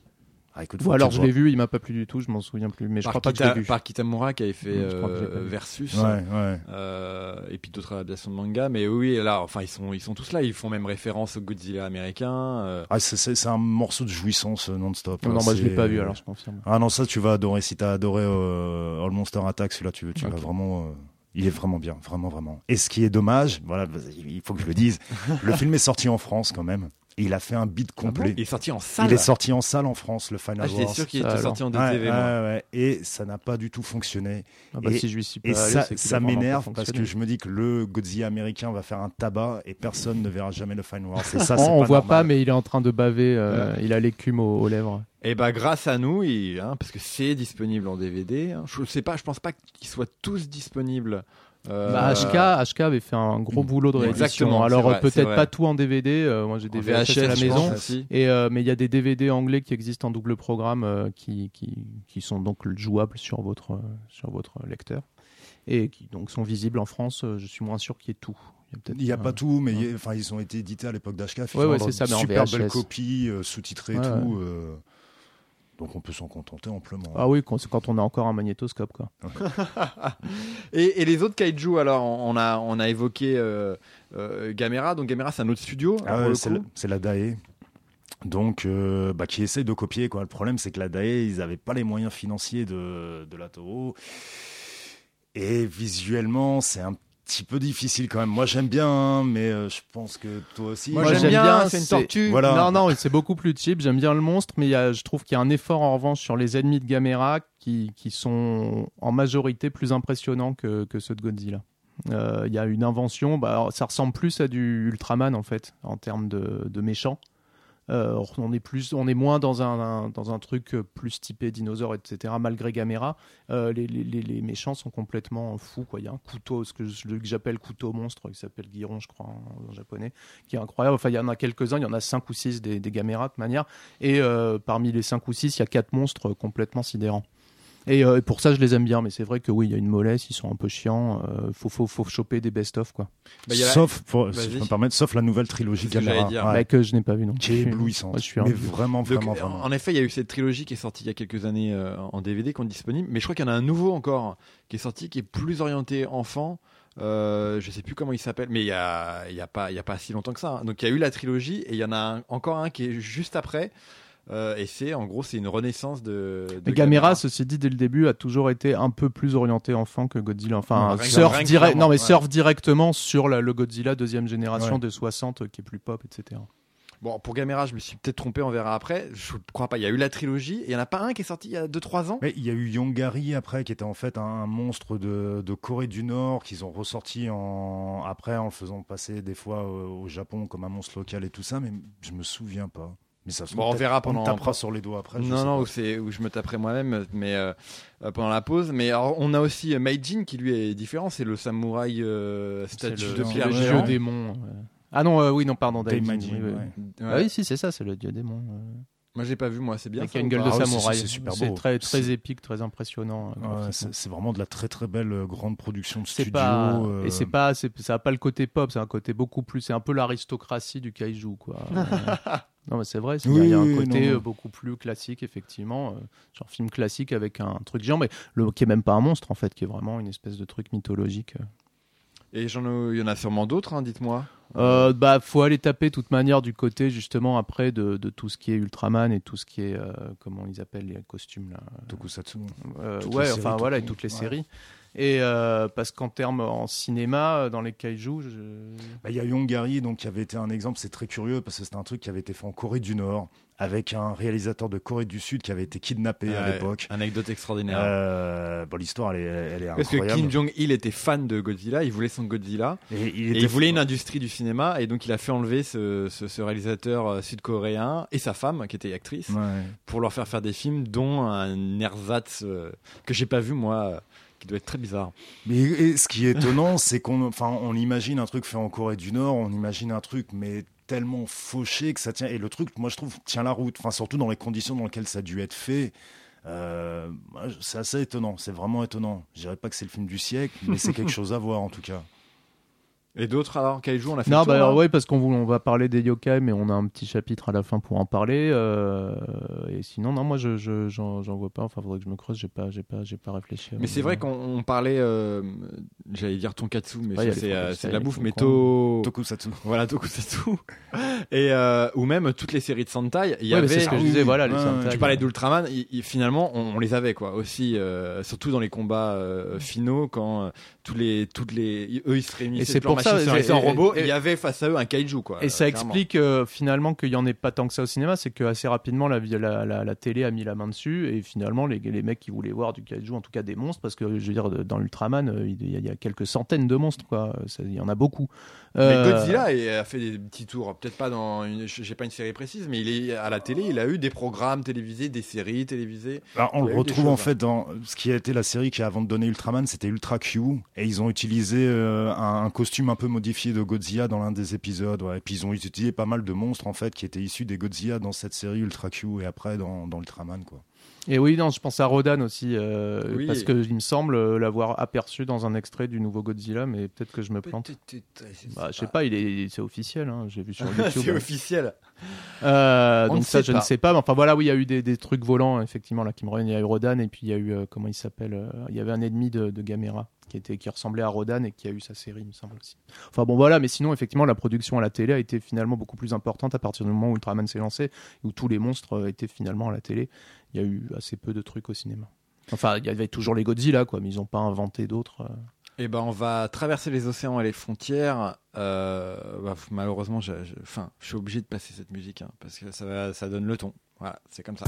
Ah, écoute, Ou alors je l'ai vu, il m'a pas plu du tout, je m'en souviens plus, mais je par, crois pas que je vu. par Kitamura qui avait fait euh. Versus. vois. Ouais, ouais. Euh, et puis d'autres adaptations de manga, mais oui, là, enfin, ils sont, ils sont tous là. Ils font même référence au Godzilla américain. euh, Ah, c'est- c'est c'est un morceau de jouissance non-stop. Non, non, moi je l'ai pas vu, alors je confirme. Ah non, ça tu vas adorer. Si t'as adoré euh, All Monster Attack, celui-là, tu, tu vas vraiment. euh, il est vraiment bien, vraiment, vraiment. Et ce qui est dommage, voilà, il faut que je le dise, le film est sorti en France quand même. Et il a fait un beat complet. Il est sorti en salle. il est sorti en salle en France, le Final Ah, j'étais Wars. sûr qu'il était sorti en DTV. moi. ouais, ouais. Et ça n'a pas du tout fonctionné. Ah bah Et- si je lui suis pas Et allé, ça, m'énerve parce que je me dis que le Godzilla américain va faire un tabac et personne ne verra jamais le Final Wars. Et ça, c'est on, on pas voit normal. pas, mais il est en train de baver, euh, il a l'écume aux, aux lèvres. Et bah grâce à nous, il- hein, parce que c'est disponible en DVD. hein. Je sais pas, je pense pas qu'ils soient tous disponibles. Euh, Bah, HK, HK avait fait un gros boulot de réédition. Exactement, Alors euh, peut-être pas tout en DVD. euh, moi j'ai des VHS, à la maison. pense aussi. Et euh, mais il y a des DVD anglais qui existent en double programme euh, qui, qui, qui sont donc jouables sur votre, euh, sur votre lecteur et qui donc sont visibles en France. Euh, Je suis moins sûr qu'il y ait tout. Il a, n'y a euh, pas tout, mais enfin, ils ont été édités à l'époque d'HK. Ouais, ouais, c'est ça, mais en Super VHS. belle copie, euh, sous-titrée et Ouais, tout. Donc on peut s'en contenter amplement. Ah oui, quand, c'est quand on a encore un magnétoscope quoi. Et, et les autres kaiju, alors on a, on a évoqué euh, euh, Gamera. Donc Gamera, c'est un autre studio. Ah ouais, le c'est la, DAE. Donc, euh, bah, qui essaye de copier. Quoi. Le problème, c'est que la DAE, ils n'avaient pas les moyens financiers de, de la Toho. Et visuellement, c'est un petit peu difficile quand même. Moi, j'aime bien, hein, mais euh, je pense que toi aussi. Moi, j'aime bien, c'est une tortue. Voilà. Non, non, c'est beaucoup plus cheap. J'aime bien le monstre, mais il y a- je trouve qu'il y a un effort en revanche sur les ennemis de Gamera qui, qui sont en majorité plus impressionnants que, que ceux de Godzilla. Euh, Il y a une invention, bah, alors, ça ressemble plus à du Ultraman en fait, en termes de, de méchants. Euh, on est plus, on est moins dans un, dans un truc plus typé dinosaure, etc. Malgré Gamera, Euh, les, les- méchants sont complètement fous. Quoi. Il y a un couteau, ce que j'appelle couteau monstre, qui s'appelle Giron, je crois, en, japonais, qui est incroyable. Enfin, il y en a quelques-uns, il y en a cinq ou six des, des Gamera de manière. Et euh, parmi les cinq ou six, il y a quatre monstres complètement sidérants. Et euh, pour ça, je les aime bien, mais c'est vrai que oui, il y a une mollesse, ils sont un peu chiants. Euh, faut, faut, faut choper des best-of, quoi. Bah, y a la- sauf, pour, si je peux me permettre, sauf la nouvelle trilogie que Gamera. j'allais dire. Ouais, Mais que je n'ai pas vu non. qui est Je suis- éblouissante. je suis un mais vieux. vraiment, Donc, vraiment, en- vraiment. en effet, il y a eu cette trilogie qui est sortie il y a quelques années euh, en DVD qui est disponible, mais je crois qu'il y en a un nouveau encore qui est sorti qui est plus orienté enfant. Euh, je sais plus comment il s'appelle, mais il y a, il y a pas, il y a pas si longtemps que ça. hein. Donc il y a eu la trilogie et il y en a un- encore un qui est juste après. Euh, et c'est en gros c'est une renaissance de. de Mais Gamera, ceci dit, dès le début, a toujours été un peu plus orienté enfant que Godzilla. Enfin, surf direct, non, mais ouais. surf directement sur la- le Godzilla deuxième génération Ouais. de 60 euh, qui est plus pop, etc. Bon, pour Gamera, je me suis peut-être trompé, on verra après. Je crois pas. Il y a eu la trilogie et il y en a pas un qui est sorti il y a 2-3 ans? Mais il y a eu Yongari après, qui était en fait un monstre de, de Corée du Nord, qu'ils ont ressorti en, après en le faisant passer des fois au, au Japon comme un monstre local et tout ça, mais je me souviens pas. Mais ça se Bon, on verra pendant- tapera sur les doigts après. je non, non, où, c'est, où je me taperai moi-même, mais euh, euh, pendant la pause. Mais alors, on a aussi euh, Meijin qui lui est différent, c'est le samouraï euh, C'est statue le, de c'est pierre le dieu démon. ouais. Ah non, euh, oui, non, pardon, Daimajin, oui, oui. ouais. Ouais. Ah oui, si, c'est ça, c'est le dieu démon. Moi, j'ai pas vu, moi, c'est bien. Qui ça a une gueule de Ah c'est- samouraï. c'est super C'est beau. très, très C'est- épique, très impressionnant. Ouais, c'est c'est vraiment de la très très belle grande production de c'est studio. pas euh, et c'est pas c'est ça a pas le côté pop c'est un côté beaucoup plus c'est un peu l'aristocratie du kaiju quoi non mais c'est vrai il y a- il y a un côté non, non. euh, beaucoup plus classique effectivement euh, genre film classique avec un truc géant mais le qui est même pas un monstre en fait qui est vraiment une espèce de truc mythologique Et j'en ai- il y en a sûrement d'autres, hein, dites-moi. euh, bah faut aller taper de toute manière du côté justement après de, de tout ce qui est Ultraman et tout ce qui est euh, comment ils appellent les costumes là Tokusatsu. Euh, ouais, séries, enfin voilà, et toutes les ouais. séries. Et euh, parce qu'en termes en cinéma, euh, dans les kaiju, je... Bah, Il y a Yongari, donc, qui avait été un exemple, c'est très curieux parce que c'était un truc qui avait été fait en Corée du Nord avec un réalisateur de Corée du Sud qui avait été kidnappé à l'époque. Anecdote extraordinaire. Euh, bon, l'histoire, elle est, elle est Parce que incroyable. Kim Jong-il était fan de Godzilla, il voulait son Godzilla, et il, et il voulait une industrie du cinéma, et donc il a fait enlever ce, ce- ce réalisateur sud-coréen et sa femme, qui était actrice, Ouais. pour leur faire faire des films, dont un ersatz euh, que j'ai pas vu moi, euh, qui doit être très bizarre. Mais et ce qui est étonnant, c'est qu'on enfin, on imagine un truc fait en Corée du Nord, on imagine un truc, mais tellement fauché que ça tient. Et le truc, moi, je trouve, tient la route. Enfin, surtout dans les conditions dans lesquelles ça a dû être fait. Euh, c'est assez étonnant. C'est vraiment étonnant. Je dirais pas que c'est le film du siècle, mais c'est quelque chose à voir en tout cas. Et d'autres alors, Kaiju, on a fait Non, le tour, bah alors, ouais, parce qu'on on va parler des yokai, mais on a un petit chapitre à la fin pour en parler. euh, et sinon, non, moi, je, je- j'en, j'en vois pas. Enfin, faudrait que je me creuse. J'ai pas, j'ai pas, j'ai pas réfléchi. Mais c'est vrai qu'on on parlait, euh, j'allais dire tonkatsu, mais Ouais, il y a ça, les c'est euh, c'est de la bouffe, mais to... Tokusatsu. Voilà, tokusatsu. Et, euh, ou même toutes les séries de Sentai. Il y Ouais, mais avait... c'est ce que je disais. Voilà, les Ouais, Sentai, Tu parlais d'Ultraman, il- il- finalement, on, on les avait quoi aussi, euh, surtout dans les combats euh, finaux quand euh, tous les, toutes les, eux ils se réunissaient, Et c'est toutes leurs pour ça, réunissaient en et- robot, et- il y avait face à eux un kaiju quoi. Et ça clairement. explique euh, finalement qu'il y en ait pas tant que ça au cinéma, c'est que assez rapidement la, la, la, la télé a mis la main dessus et finalement les, les mecs qui voulaient voir du kaiju, en tout cas des monstres, parce que je veux dire dans Ultraman, euh, il y, a- il y a quelques centaines de monstres, quoi. Ça, Il y en a beaucoup. Mais Euh, Godzilla il a fait des petits tours, peut-être pas dans une, j'ai pas une série précise, mais il est à la télé, il a eu des programmes télévisés, des séries télévisées. Alors, on a le retrouve en fait dans ce qui a été la série qui avant de donner Ultraman, c'était Ultra Q, et ils ont utilisé euh, un, un costume un peu modifié de Godzilla dans l'un des épisodes. Ouais. Et puis ils ont utilisé pas mal de monstres en fait qui étaient issus des Godzilla dans cette série Ultra Q et après dans, dans Ultraman quoi. Et oui, non, je pense à Rodan aussi, euh, Oui. parce que il me semble euh, l'avoir aperçu dans un extrait du nouveau Godzilla, mais peut-être que je me plante. Bah, je sais pas, il est, c'est officiel, hein, j'ai vu sur YouTube. C'est officiel. Euh, On donc ça, je pas. ne sais pas. Mais enfin voilà, oui, il y a eu des, des trucs volants effectivement là qui me reviennent. Il y a eu Rodan et puis il y a eu euh, comment il s'appelle euh, Il y avait un ennemi de, de Gamera qui était qui ressemblait à Rodan et qui a eu sa série, il me semble aussi. Enfin bon voilà, mais sinon effectivement la production à la télé a été finalement beaucoup plus importante à partir du moment où Ultraman s'est lancé, où tous les monstres euh, étaient finalement à la télé. Il y a eu assez peu de trucs au cinéma. Enfin, il y avait toujours les Godzilla, quoi, mais ils n'ont pas inventé d'autres. euh. Eh ben, on va traverser les océans et les frontières. Euh, bah, malheureusement, je, je- suis obligé de passer cette musique hein, parce que ça, ça donne le ton. Voilà, c'est comme ça.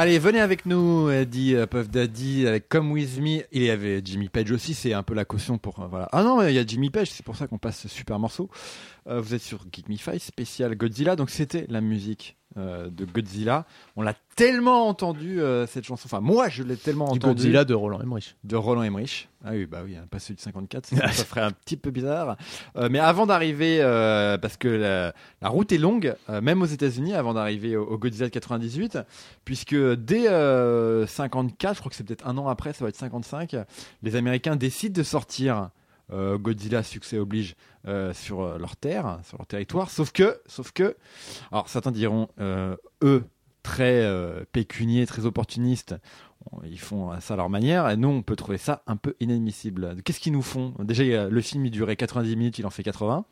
Allez, venez avec nous, euh, dit euh, Puff Daddy, avec Come With Me. Il y avait Jimmy Page aussi, c'est un peu la caution pour. euh, voilà. Ah non, il y a Jimmy Page, c'est pour ça qu'on passe ce super morceau. Euh, vous êtes sur Geek Me Five, spécial Godzilla, donc c'était la musique euh, de Godzilla. On l'a tellement entendu, euh, cette chanson. Enfin, moi, je l'ai tellement Du entendu. Godzilla de Roland Emmerich. de Roland Emmerich. Ah oui, bah oui, hein, pas celui de 54, ça, ça ferait un petit peu bizarre. Euh, mais avant d'arriver, parce que la, la route est longue, même aux États-Unis, avant d'arriver au, au Godzilla de 98, puisque dès euh, 54, je crois que c'est peut-être un an après, ça va être 55, les Américains décident de sortir euh, Godzilla succès oblige euh, sur euh, leur terre, sur leur territoire. Sauf que, sauf que, alors certains diront, euh, eux très pécuniers, très opportunistes, ils font ça à leur manière. Et nous, on peut trouver ça un peu inadmissible. Qu'est-ce qu'ils nous font? Déjà, le film il durait 90 minutes, il en fait 80.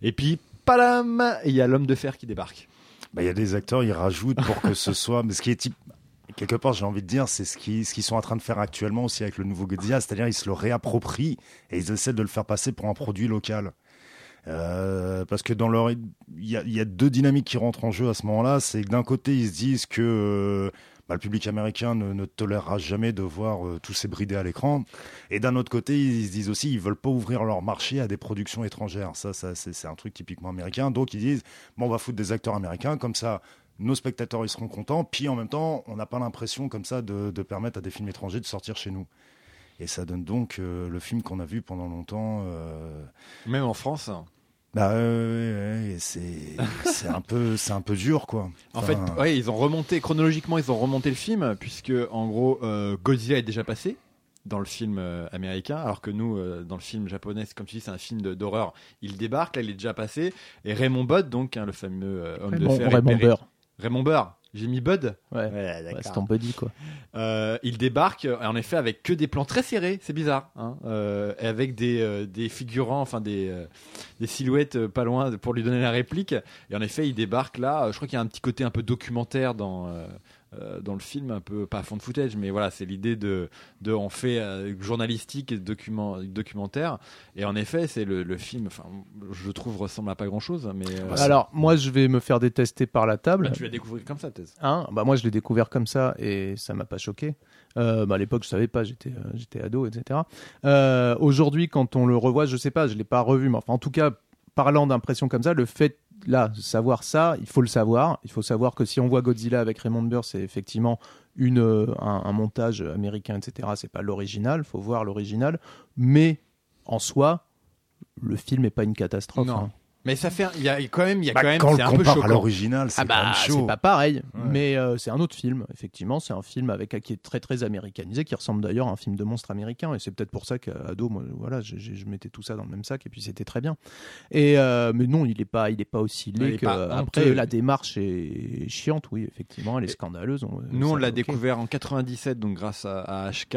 Et puis, palam, il y a l'homme de fer qui débarque. Bah, il y a des acteurs, ils rajoutent pour que ce soit. Mais ce qui est type. Quelque part, j'ai envie de dire, c'est ce qu'ils ce qu'ils sont en train de faire actuellement aussi avec le nouveau Godzilla, c'est-à-dire ils se le réapproprient et ils essaient de le faire passer pour un produit local. Euh, parce que dans leur, il y a, y a deux dynamiques qui rentrent en jeu à ce moment-là. C'est que d'un côté, ils se disent que euh, bah, le public américain ne, ne tolérera jamais de voir euh, tous ces bridés à l'écran. Et d'un autre côté, ils se disent aussi, ils veulent pas ouvrir leur marché à des productions étrangères. Ça, ça c'est un truc typiquement américain. Donc ils disent, bon, on va foutre des acteurs américains comme ça. Nos spectateurs ils seront contents, puis en même temps on n'a pas l'impression comme ça de, de permettre à des films étrangers de sortir chez nous. Et ça donne donc euh, le film qu'on a vu pendant longtemps. euh, Même en France. bah ouais, et c'est un peu c'est un peu dur quoi. En fait, ouais, ils ont remonté chronologiquement, ils ont remonté le film puisque en gros, euh, Godzilla est déjà passé dans le film américain, alors que nous, euh, dans le film japonais, c'est comme tu dis, c'est un film d'horreur. Il débarque, là, il est déjà passé, et Raymond Bud, donc hein, le fameux euh, homme Raymond, de fer, Raymond Burr. Raymond Burr. J'ai mis Bud. Ouais. Ouais, Ouais, c'est ton buddy quoi. Euh, il débarque, euh, en effet, avec que des plans très serrés, c'est bizarre, hein, euh, et avec des, euh, des figurants, enfin des, euh, des silhouettes euh, pas loin pour lui donner la réplique. Et en effet, il débarque là. Je crois qu'il y a un petit côté un peu documentaire dans, dans le film, un peu pas fond de footage, mais voilà, c'est l'idée de, de en fait euh, journalistique et document, documentaire. Et en effet, c'est le, le film, enfin, je trouve ressemble à pas grand chose, mais euh, Alors, moi, je vais me faire détester par la table. bah, tu l'as découvert comme ça, thèse. Hein? Bah moi je l'ai découvert comme ça et ça m'a pas choqué. Euh, bah à l'époque je savais pas, j'étais euh, j'étais ado, etc. Euh, Aujourd'hui quand on le revoit, je sais pas, je l'ai pas revu, mais enfin en tout cas parlant d'impression comme ça, le fait là de savoir ça, il faut le savoir. Il faut savoir que si on voit Godzilla avec Raymond Burr, c'est effectivement une euh, un, un montage américain, etc. C'est pas l'original, faut voir l'original, mais en soi le film est pas une catastrophe. Non. hein. Mais ça fait, il y a quand même, il y a bah, quand même, quand on c'est le un peu compare à choquant. l'original, c'est Ah bah c'est pas pareil, Ouais. mais euh, c'est un autre film. Effectivement, c'est un film avec qui est très très américanisé, qui ressemble d'ailleurs à un film de monstre américain, et c'est peut-être pour ça qu'ado, moi, voilà, je, je- je mettais tout ça dans le même sac, et puis c'était très bien. Et euh, mais non, il est pas, il est pas aussi laid que. pas Après, la démarche est chiante, oui, effectivement, elle est scandaleuse. on- Nous, on l'a découvert en 97, donc grâce à, à HK.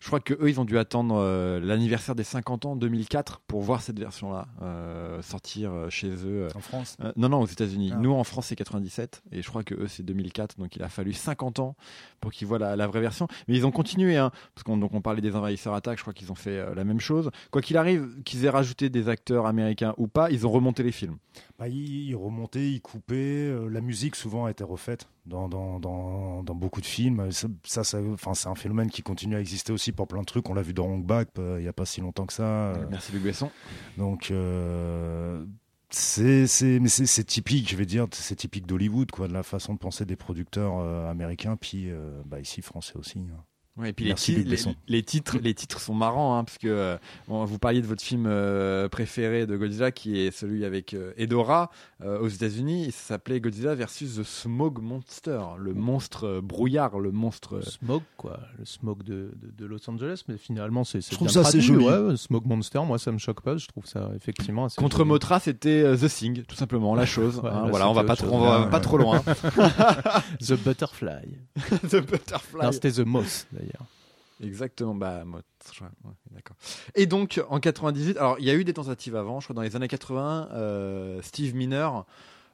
Je crois que eux, ils ont dû attendre euh, l'anniversaire des 50 ans 2004 pour voir cette version-là euh, sortir euh, chez eux. En France. Euh, non, non, aux États-Unis. Ah. Nous, en France, c'est 97, et je crois que eux, c'est 2004. Donc, il a fallu 50 ans pour qu'ils voient la, la vraie version. Mais ils ont continué, hein, parce qu'on donc on parlait des envahisseurs attaques. Je crois qu'ils ont fait euh, la même chose. Quoi qu'il arrive, qu'ils aient rajouté des acteurs américains ou pas, ils ont remonté les films. Bah, il, il remontait, il coupait. euh, la musique souvent a été refaite dans, dans, dans, dans beaucoup de films. Ça, ça, ça- enfin, c'est un phénomène qui continue à exister aussi pour plein de trucs. On l'a vu dans Hong euh, il n'y a pas si longtemps que ça. euh, Merci Luc Besson. donc euh, c'est c'est mais c'est c'est typique, je vais dire, c'est typique d'Hollywood quoi, de la façon de penser des producteurs euh, américains, puis euh, bah, ici français aussi. hein. Ouais, et puis Merci, les, Luc ti- les, Besson. les titres, les titres sont marrants, hein, parce que euh, bon, vous parliez de votre film euh, préféré de Godzilla, qui est celui avec euh, Edora euh, aux États-Unis. Il s'appelait Godzilla versus the Smog Monster, le monstre euh, brouillard, le monstre. euh, Le Smog, quoi, le smog de, de, de Los Angeles, mais finalement c'est Je trouve bien ça assez joli. ouais, Smog Monster, moi ça me choque pas, je trouve ça effectivement assez Contre joli. Motra, c'était euh, The Thing, tout simplement, la chose. Ouais, hein, là, voilà, on va pas trop, on va Ouais, pas trop loin. The Butterfly. the Butterfly. Non, c'était The Moss d'ailleurs. Exactement, bah, moi, je- ouais, d'accord. Et donc, en 98, alors il y a eu des tentatives avant, je crois dans les années 80, euh, Steve Miner,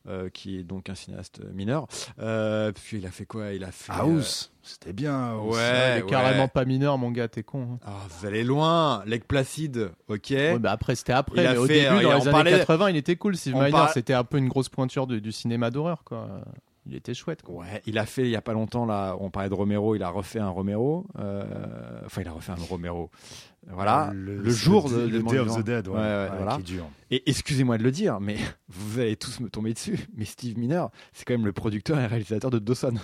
euh, qui est donc un cinéaste mineur, euh, puis il a fait quoi? Il a fait. House, c'était bien. House. ouais, il est ouais. carrément pas mineur, mon gars, t'es con. hein. Ah, vous allez loin, Lake Placide, ok. Ouais, bah après, c'était après. Il a mais au fait, début, euh, dans les années parlait- 80, il était cool. Steve on Miner, par- c'était un peu une grosse pointure du, du cinéma d'horreur, quoi. Il était chouette. Quoi. Ouais, il a fait il y a pas longtemps là, on parlait de Romero, il a refait un Romero. euh, enfin, il a refait un Romero. Voilà, le, jour de, le Day of the. Dead, ouais, Ouais, ouais, ouais, voilà. qui est dur. Et excusez-moi de le dire, mais vous allez tous me tomber dessus. Mais Steve Miner, c'est quand même le producteur et réalisateur de Dawson.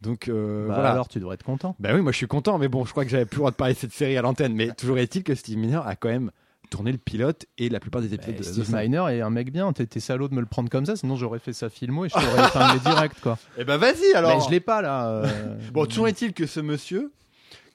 Donc euh, Bah, voilà. Alors tu devrais être content. Bah oui, moi je suis content, mais bon, je crois que j'avais plus le droit de parler de cette série à l'antenne. Mais toujours est-il que Steve Miner a quand même tourné le pilote et la plupart des épisodes Eh, de Steve. Miner est un mec bien. T'es t'es salaud de me le prendre comme ça, sinon j'aurais fait sa filmo et je t'aurais épinglé direct quoi. Eh ben vas-y alors. Mais je l'ai pas là. euh, Bon, toujours est-il que ce monsieur,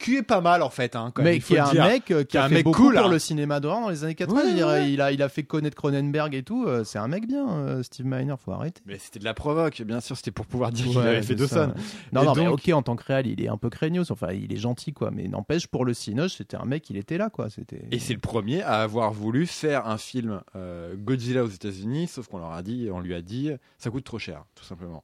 qui est pas mal en fait, hein, quand mais il faut qui est un dire. mec qui a un fait mec beaucoup cool, pour hein. le cinéma d'horreur dans les années 80. Ouais, je veux dire, ouais. Il, a, il a fait connaître Cronenberg et tout. euh, C'est un mec bien, euh, Steve Miner. Faut arrêter. Mais c'était de la provoque, bien sûr, c'était pour pouvoir dire qu'il avait fait. Dawson. Non, Et non, mais ok, en tant que réal, il est un peu craignos. Enfin, il est gentil, quoi. Mais n'empêche, pour le Cinoche, c'était un mec, il était là, quoi. C'était. Et c'est le premier à avoir voulu faire un film euh, Godzilla aux États-Unis, sauf qu'on leur a dit, on lui a dit, ça coûte trop cher, tout simplement.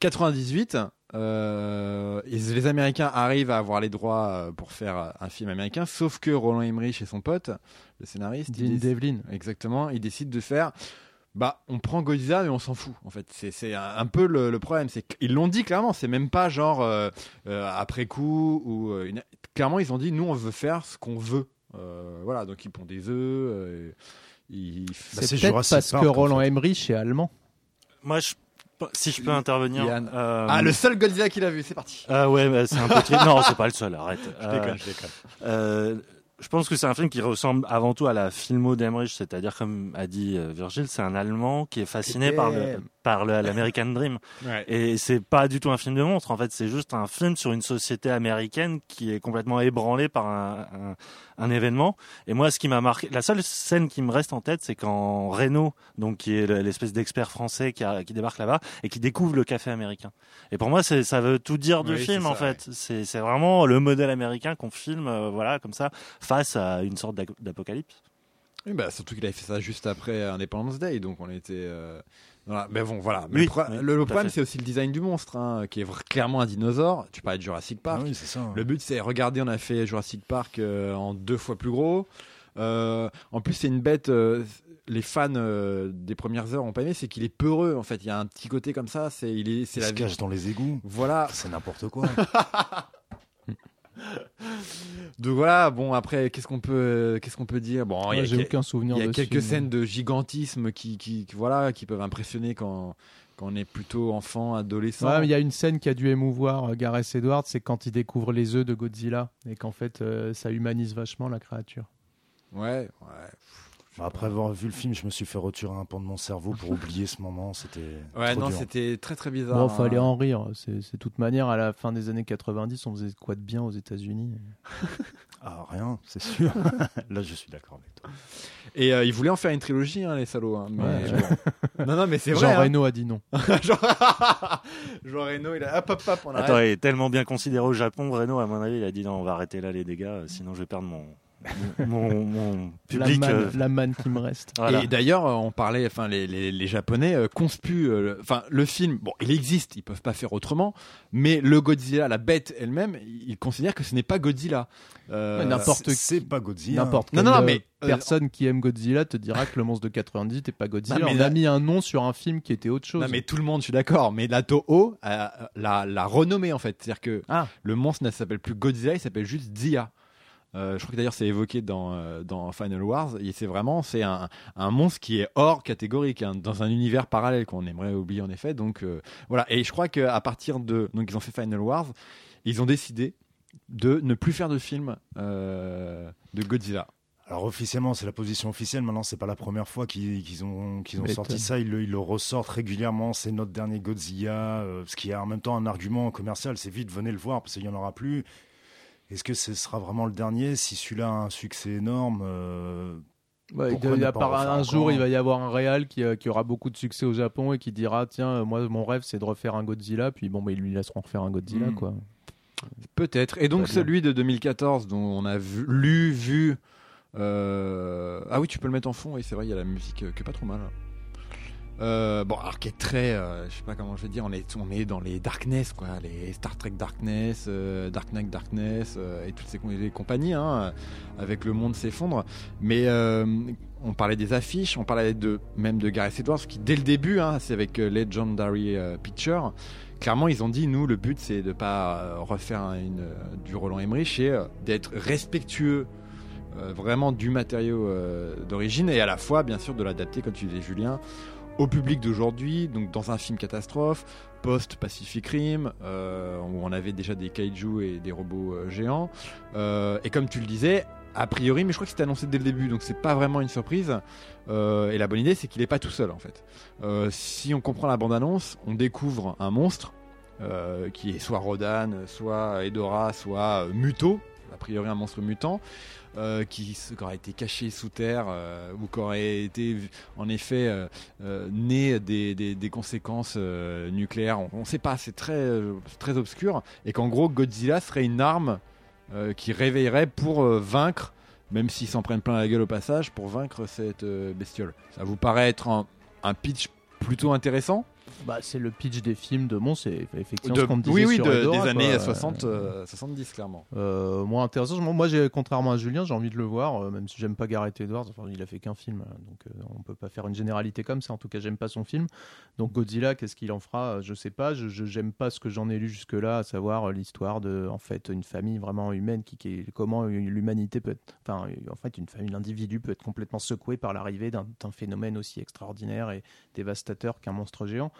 98, euh, et les Américains arrivent à avoir les droits euh, pour faire un film américain, sauf que Roland Emmerich et son pote, le scénariste, Dean Devlin. exactement, ils décident de faire. Bah, on prend Godzilla, mais on s'en fout. En fait, c'est c'est un, un peu le, le problème. C'est qu'ils l'ont dit clairement. C'est même pas genre euh, euh, après coup ou euh, une- clairement ils ont dit nous on veut faire ce qu'on veut. Euh, voilà, donc ils pondent des œufs. euh, ils... Bah, c'est c'est peut-être parce Park, que en Roland fait. Emmerich est allemand. Moi, je- si je peux intervenir. Yann. euh, Ah, le seul Godzilla qu'il a vu, c'est parti. Ah ouais, bah, c'est un peu triste. Non, c'est pas le seul, arrête. Je Euh, déconne, je déconne. Je pense que c'est un film qui ressemble avant tout à la filmo d'Emmerich, c'est-à-dire comme a dit euh, Virgile, c'est un Allemand qui est fasciné par le par l'American Dream. Ouais. Et c'est pas du tout un film de monstre, en fait, c'est juste un film sur une société américaine qui est complètement ébranlée par un, un, un événement. Et moi, ce qui m'a marqué, la seule scène qui me reste en tête, c'est quand Reno, donc qui est le- l'espèce d'expert français qui, a- qui débarque là-bas et qui découvre le café américain. Et pour moi, ça veut tout dire du Oui, film, en fait. C'est c'est vraiment le modèle américain qu'on filme, euh, voilà, comme ça, face à une sorte d'apocalypse. Oui, bah, surtout qu'il avait fait ça juste après Independence Day, donc on était. euh, voilà. Mais bon, voilà. Mais Oui, le, pro- oui, le- problème, c'est aussi le design du monstre, hein, qui est clairement un dinosaure. Tu parlais de Jurassic Park. Ah oui, c'est ça. Le but, c'est regardez, on a fait Jurassic Park euh, en deux fois plus gros. Euh, en plus, c'est une bête. euh, les fans euh, des premières heures ont pas aimé, c'est qu'il est peureux. En fait, il y a un petit côté comme ça. C'est il est, c'est Il la se cache dans les égouts. Voilà. C'est n'importe quoi. Donc voilà. Bon, après, qu'est-ce qu'on peut, qu'est-ce qu'on peut dire? Bon, il y a, aucun souvenir il y a quelques film. scènes de gigantisme qui, qui, qui- voilà, qui peuvent impressionner quand, quand on est plutôt enfant, adolescent. Ouais, il y a une scène qui a dû émouvoir euh, Gareth Edwards, c'est quand il découvre les œufs de Godzilla et qu'en fait euh, ça humanise vachement la créature. Ouais, ouais. Après avoir vu le film, je me suis fait retirer un pan de mon cerveau pour oublier ce moment. C'était. Ouais, non, c'était très très bizarre. Bon, fallait hein. en rire. C'est toute manière à la fin des années 90, on faisait quoi de bien aux États-Unis? Ah, rien, c'est sûr. Là, je suis d'accord avec toi. Et euh, ils voulaient en faire une trilogie, hein, les salauds. hein, mais Ouais. non, non, mais c'est Jean vrai. hein. Reno a dit non. Jean... Jean Reno, il a hop hop hop, on. Attends, il est tellement bien considéré au Japon, Reno, à mon avis, il a dit non, on va arrêter là les dégâts, euh, sinon je vais perdre mon, mon, mon La public. manne, euh, la manne qui me reste. voilà. Et d'ailleurs, euh, on parlait, enfin, les, les, les Japonais euh, conspuent, euh, le- enfin, le film. Bon, il existe, ils peuvent pas faire autrement, mais le Godzilla, la bête elle-même, ils considèrent que ce n'est pas Godzilla. Euh, n'importe C'est- qui. C'est pas Godzilla. N'importe Non, non, mais, personne qui aime Godzilla te dira que le monstre de 90 n'est pas Godzilla. Non, mais On là- a mis un nom sur un film qui était autre chose. Non, mais tout le monde, je suis d'accord. Mais la Toho l'a l'a renommé en fait. C'est-à-dire que Ah. le monstre ne s'appelle plus Godzilla, il s'appelle juste Zia. Euh, je crois que d'ailleurs c'est évoqué dans, euh, dans Final Wars. Et c'est vraiment c'est un, un monstre qui est hors catégorique, hein, dans un univers parallèle qu'on aimerait oublier en effet. Donc euh, voilà. Et je crois qu'à partir de donc ils ont fait Final Wars, ils ont décidé de ne plus faire de film euh, de Godzilla. Alors officiellement, c'est la position officielle. Maintenant, c'est pas la première fois qu'ils ont, qu'ils ont M'étonne. sorti ça. Ils le, ils le ressortent régulièrement. C'est notre dernier Godzilla. euh, ce qui est en même temps un argument commercial. C'est vite, venez le voir parce qu'il y en aura plus. Est-ce que ce sera vraiment le dernier Si celui-là a un succès énorme, euh, Ouais, il y a par- un jour, il va y avoir un réal qui, euh, qui aura beaucoup de succès au Japon et qui dira Tiens, euh, moi, mon rêve, c'est de refaire un Godzilla. Puis bon, bah, ils lui laisseront refaire un Godzilla. Mm. quoi. Peut-être. Et donc celui de 2014 dont on a vu, lu, vu. euh, Ah oui, tu peux le mettre en fond. Et c'est vrai, il y a la musique qui est pas trop mal. Euh, bon, alors qui est très, euh, je sais pas comment je vais dire, on est, on est dans les Darkness, quoi, les Star Trek Darkness, euh, Dark Knight Darkness euh, et toutes ces compagnies, hein, avec le monde s'effondre. Mais on parlait des affiches, on parlait de même de Gareth Edwards qui dès le début, hein, c'est avec Legendary Picture, clairement ils ont dit nous le but c'est de pas refaire du Roland Emmerich et d'être respectueux vraiment du matériau d'origine et à la fois bien sûr de l'adapter comme tu disais Julien au public d'aujourd'hui, donc dans un film catastrophe, post-Pacific Rim, euh, où on avait déjà des kaiju et des robots euh, géants. Euh, et comme tu le disais, a priori, mais je crois que c'était annoncé dès le début, donc c'est pas vraiment une surprise. Et la bonne idée, c'est qu'il est pas tout seul en fait. Si on comprend la bande-annonce, on découvre un monstre qui est soit Rodan, soit Edora, soit Muto, a priori un monstre mutant. euh, qui, qui aurait été caché sous terre euh, ou qui aurait été en effet euh, né des, des- conséquences nucléaires. On ne sait pas, c'est très, très obscur. Et qu'en gros, Godzilla serait une arme qui réveillerait pour vaincre, même s'ils s'en prennent plein la gueule au passage, pour vaincre cette bestiole. Ça vous paraît être un pitch plutôt intéressant? Bah, c'est le pitch des films de Mons, c'est effectivement De- ce qu'on me disait Oui, oui, sur de- Edora, des quoi. années Euh, 60, euh, 70, clairement. Euh, moi intéressant moi moi, j'ai contrairement à Julien j'ai envie de le voir euh, même si j'aime pas Gareth Edwards enfin, il a fait qu'un film hein, donc euh, on peut pas faire une généralité comme ça en tout cas j'aime pas son film donc Godzilla qu'est-ce qu'il en fera je sais pas je j'aime pas ce que j'en ai lu jusque là à savoir l'histoire de en fait une famille vraiment humaine qui, qui comment l'humanité peut être enfin en fait une famille l'individu peut être complètement secoué par l'arrivée d'un phénomène aussi extraordinaire et dévastateur qu'un monstre géant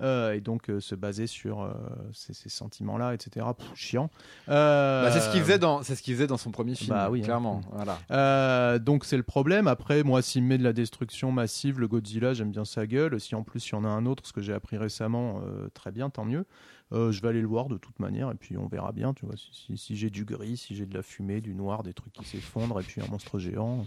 Euh, et donc euh, se baser sur euh, ces, ces sentiments là etc Pff, chiant Bah, c'est ce qu'il faisait dans, c'est ce qu'il faisait dans son premier film, Bah oui, hein. clairement. Voilà. euh, donc c'est le problème. Après, moi, s'il me met de la destruction massive, le Godzilla, j'aime bien sa gueule. Si en plus il y en a un autre, ce que j'ai appris récemment, très bien, tant mieux. Euh, je vais aller le voir de toute manière et puis on verra bien. Tu vois, si, si- si j'ai du gris, si j'ai de la fumée, du noir, des trucs qui s'effondrent et puis un monstre géant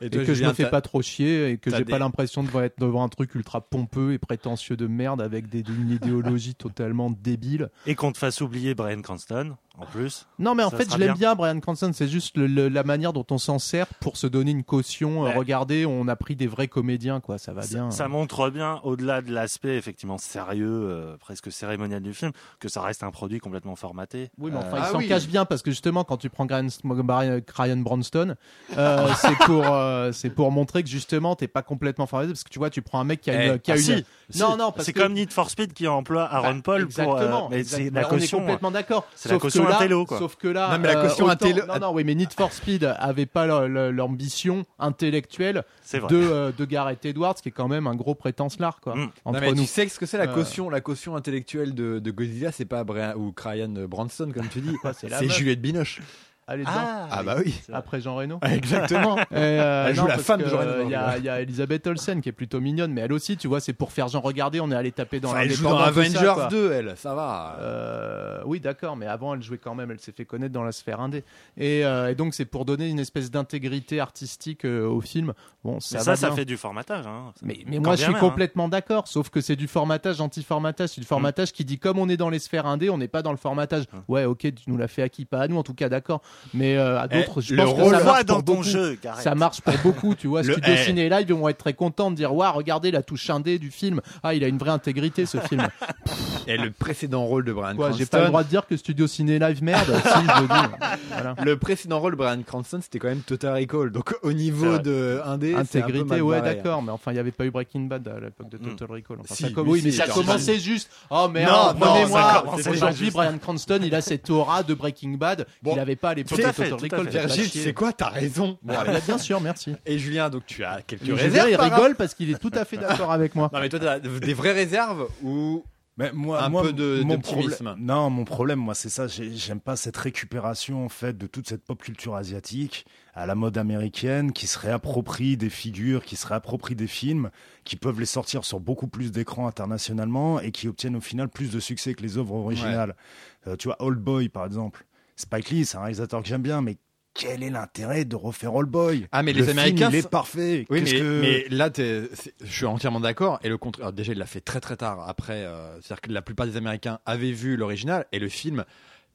et, toi, que je Julien, me fais pas trop chier et que j'ai des- pas l'impression de être devant un truc ultra pompeux et prétentieux de merde avec des, une idéologie totalement débile. Et qu'on te fasse oublier Brian Cranston, en plus. Non, mais en fait, je l'aime bien. bien, Brian Cranston. C'est juste le- le- la manière dont on s'en sert pour se donner une caution. Euh, Ouais. regardez, on a pris des vrais comédiens, quoi. Ça va Ça, bien. ça montre bien, au-delà de l'aspect effectivement sérieux, euh, presque cérémonial du film, que ça reste un produit complètement formaté. Oui, mais enfin, Euh, il Ah s'en oui. cache bien parce que justement, quand tu prends Brian, Brian- Ryan Bronston, euh, c'est pour, euh, c'est pour montrer que justement, t'es pas complètement formaté parce que tu vois, tu prends un mec qui a Eh, une, qui a ah, une- si, si. Non, non, parce c'est que- comme Need for Speed qui emploie Aaron Bah, Paul pour. euh, exactement, mais exact- c'est la on caution. est complètement d'accord. C'est la Sauf caution que là- intello, quoi. Sauf que là, Non, mais la euh, caution autant- intello- Non, non, oui, mais Need for Speed avait pas l'ambition intellectuelle C'est vrai. de, euh, de Gareth Edwards, qui est quand même un gros prétence-lard, quoi. Mm. Non, Entre mais nous. tu sais ce que c'est la Euh. caution, la caution intellectuelle de, de Godzilla, c'est pas Brian ou Ryan Branson comme tu dis, c'est. Juliette Binoche. Dedans. Ah bah oui. Après Jean Reno. Exactement. Et, euh, Elle joue non, la femme de Jean Reno, euh, Il y, a- voilà. il y a Elisabeth Olsen qui est plutôt mignonne, mais elle aussi, tu vois, c'est pour faire genre regardez, on est allé taper dans Enfin, elle joue dans ça, Avengers quoi. 2, elle, ça va. Euh, oui, d'accord, mais avant elle jouait quand même, elle s'est fait connaître dans la sphère indé. Et, euh, et donc c'est pour donner une espèce d'intégrité artistique euh, au film. Bon, ça, Mais ça, ça fait du formatage. Hein. Mais, mais moi, je suis même, hein. complètement d'accord. Sauf que c'est du formatage anti-formatage. C'est du formatage qui dit comme on est dans les sphères indé, on n'est pas dans le formatage. Ouais, ok, tu nous l'as fait à qui? Pas à nous, en tout cas, d'accord. Mais euh, à d'autres, je pense que ça marche dans pour ton beaucoup. jeu. Ça marche pour beaucoup, tu vois. Le- Studio eh. Ciné Live, ils vont être très contents de dire Waouh, regardez la touche indé du film. Ah, il a une vraie intégrité ce film. Et le précédent rôle de Brian Quoi, Cranston. j'ai pas le droit de dire que Studio Ciné Live merde. si, je le dis. Voilà. Le précédent rôle de Brian Cranston, c'était quand même Total Recall. Donc au C'est niveau de indé, c'est Intégrité, ouais, hein. d'accord, mais enfin, il n'y avait pas eu Breaking Bad à l'époque de Total Recall. Enfin, Si, ça oui, si, mais ça commençait juste. Oh merde, non, prenez-moi. Aujourd'hui. Brian Cranston, il a cette aura de Breaking Bad Bon, qu'il n'avait pas à l'époque de Total Recall. Virgile, sais quoi T'as raison. Bon, allez. bien sûr, merci. Et Julien, donc tu as quelques réserves. il rigole parce qu'il est tout à fait d'accord avec moi. Non mais toi t'as des vraies réserves ou Mais moi, Un moi, peu de- mon problème- Non, mon problème, moi, c'est ça. j'ai- J'aime pas cette récupération, en fait, de toute cette pop culture asiatique à la mode américaine qui se réapproprie des figures, qui se réapproprie des films, qui peuvent les sortir sur beaucoup plus d'écrans internationalement et qui obtiennent au final plus de succès que les œuvres originales. Euh, tu vois, Old Boy, par exemple. Spike Lee, c'est un réalisateur que j'aime bien, mais quel est l'intérêt de refaire Old Boy? Ah, mais Le les film, Américains, il est parfait. Oui, mais, que- mais là, je suis entièrement d'accord. Et le contraire, déjà, il l'a fait très très tard. Après, euh, c'est-à-dire que la plupart des Américains avaient vu l'original et le film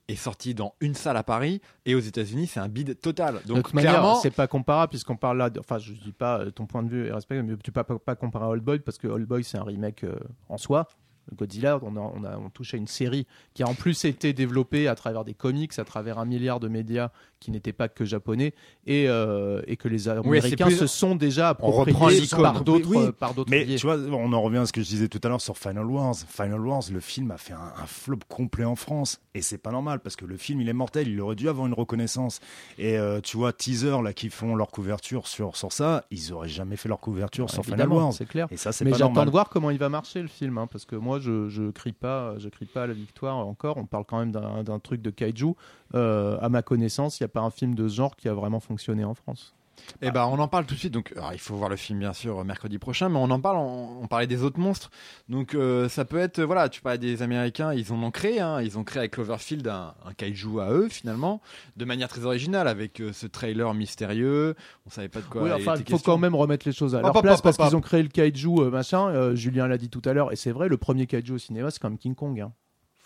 est sorti dans une salle à Paris et aux États-Unis, c'est un bide total. De Donc toute manière, clairement, c'est pas comparable puisqu'on parle là. de- Enfin, je dis pas euh, ton point de vue est respecté, mais tu peux pas, pas comparer à Old Boy parce que Old Boy c'est un remake euh, en soi. Godzilla, on, a, on, a, on touche à une série qui a en plus été développée à travers des comics, à travers un milliard de médias qui n'étaient pas que japonais, et, euh, et que les Américains plus- se sont déjà appropriés l'icône. par d'autres Oui, euh, par d'autres Mais tu vois, on en revient à ce que je disais tout à l'heure sur Final Wars. Final Wars, le film a fait un, un flop complet en France. Et c'est pas normal parce que le film, il est mortel. Il aurait dû avoir une reconnaissance. Et euh, tu vois, teaser, là, qui font leur couverture sur, sur ça, ils auraient jamais fait leur couverture sur Final Wars. c'est clair. Et ça, c'est Mais j'attends de voir comment il va marcher le film, hein, parce que moi je je crie pas, je crie pas à la victoire encore. On parle quand même d'un truc de kaiju. Euh, à ma connaissance, il n'y a pas un film de ce genre qui a vraiment fonctionné en France. Eh ben, on en parle tout de suite. Donc, alors, il faut voir le film bien sûr mercredi prochain, mais on en parle. On, on parlait des autres monstres. Donc, euh, ça peut être, voilà, tu parlais des Américains, ils en ont créé. Hein, ils ont créé avec Cloverfield un, un kaiju à eux finalement, de manière très originale, avec euh, ce trailer mystérieux. On savait pas de quoi. oui, il enfin, était il faut question. quand même remettre les choses à leur place parce qu'ils ont créé le kaiju euh, machin. euh, Julien l'a dit tout à l'heure, et c'est vrai, le premier kaiju au cinéma, c'est quand même King Kong. Hein.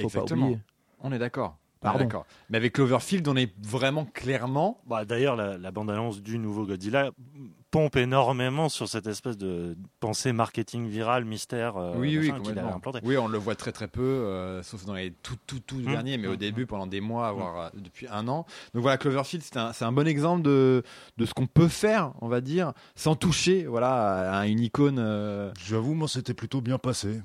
Faut pas Exactement. oublier. On est d'accord. Pardon. d'accord. Mais avec Cloverfield, on est vraiment clairement. Bah, D'ailleurs, la, la bande-annonce du nouveau Godzilla pompe énormément sur cette espèce de pensée marketing viral, mystère euh, oui, oui, qu'il a implanté. Oui, on le voit très très peu, euh, sauf dans les tout tout tout Mm. derniers, mais au Mm. début pendant des mois, voire euh, depuis un an. Donc voilà, Cloverfield, c'est un, c'est un bon exemple de de ce qu'on peut faire, on va dire, sans toucher, voilà, à une icône. euh, J'avoue, moi, c'était plutôt bien passé.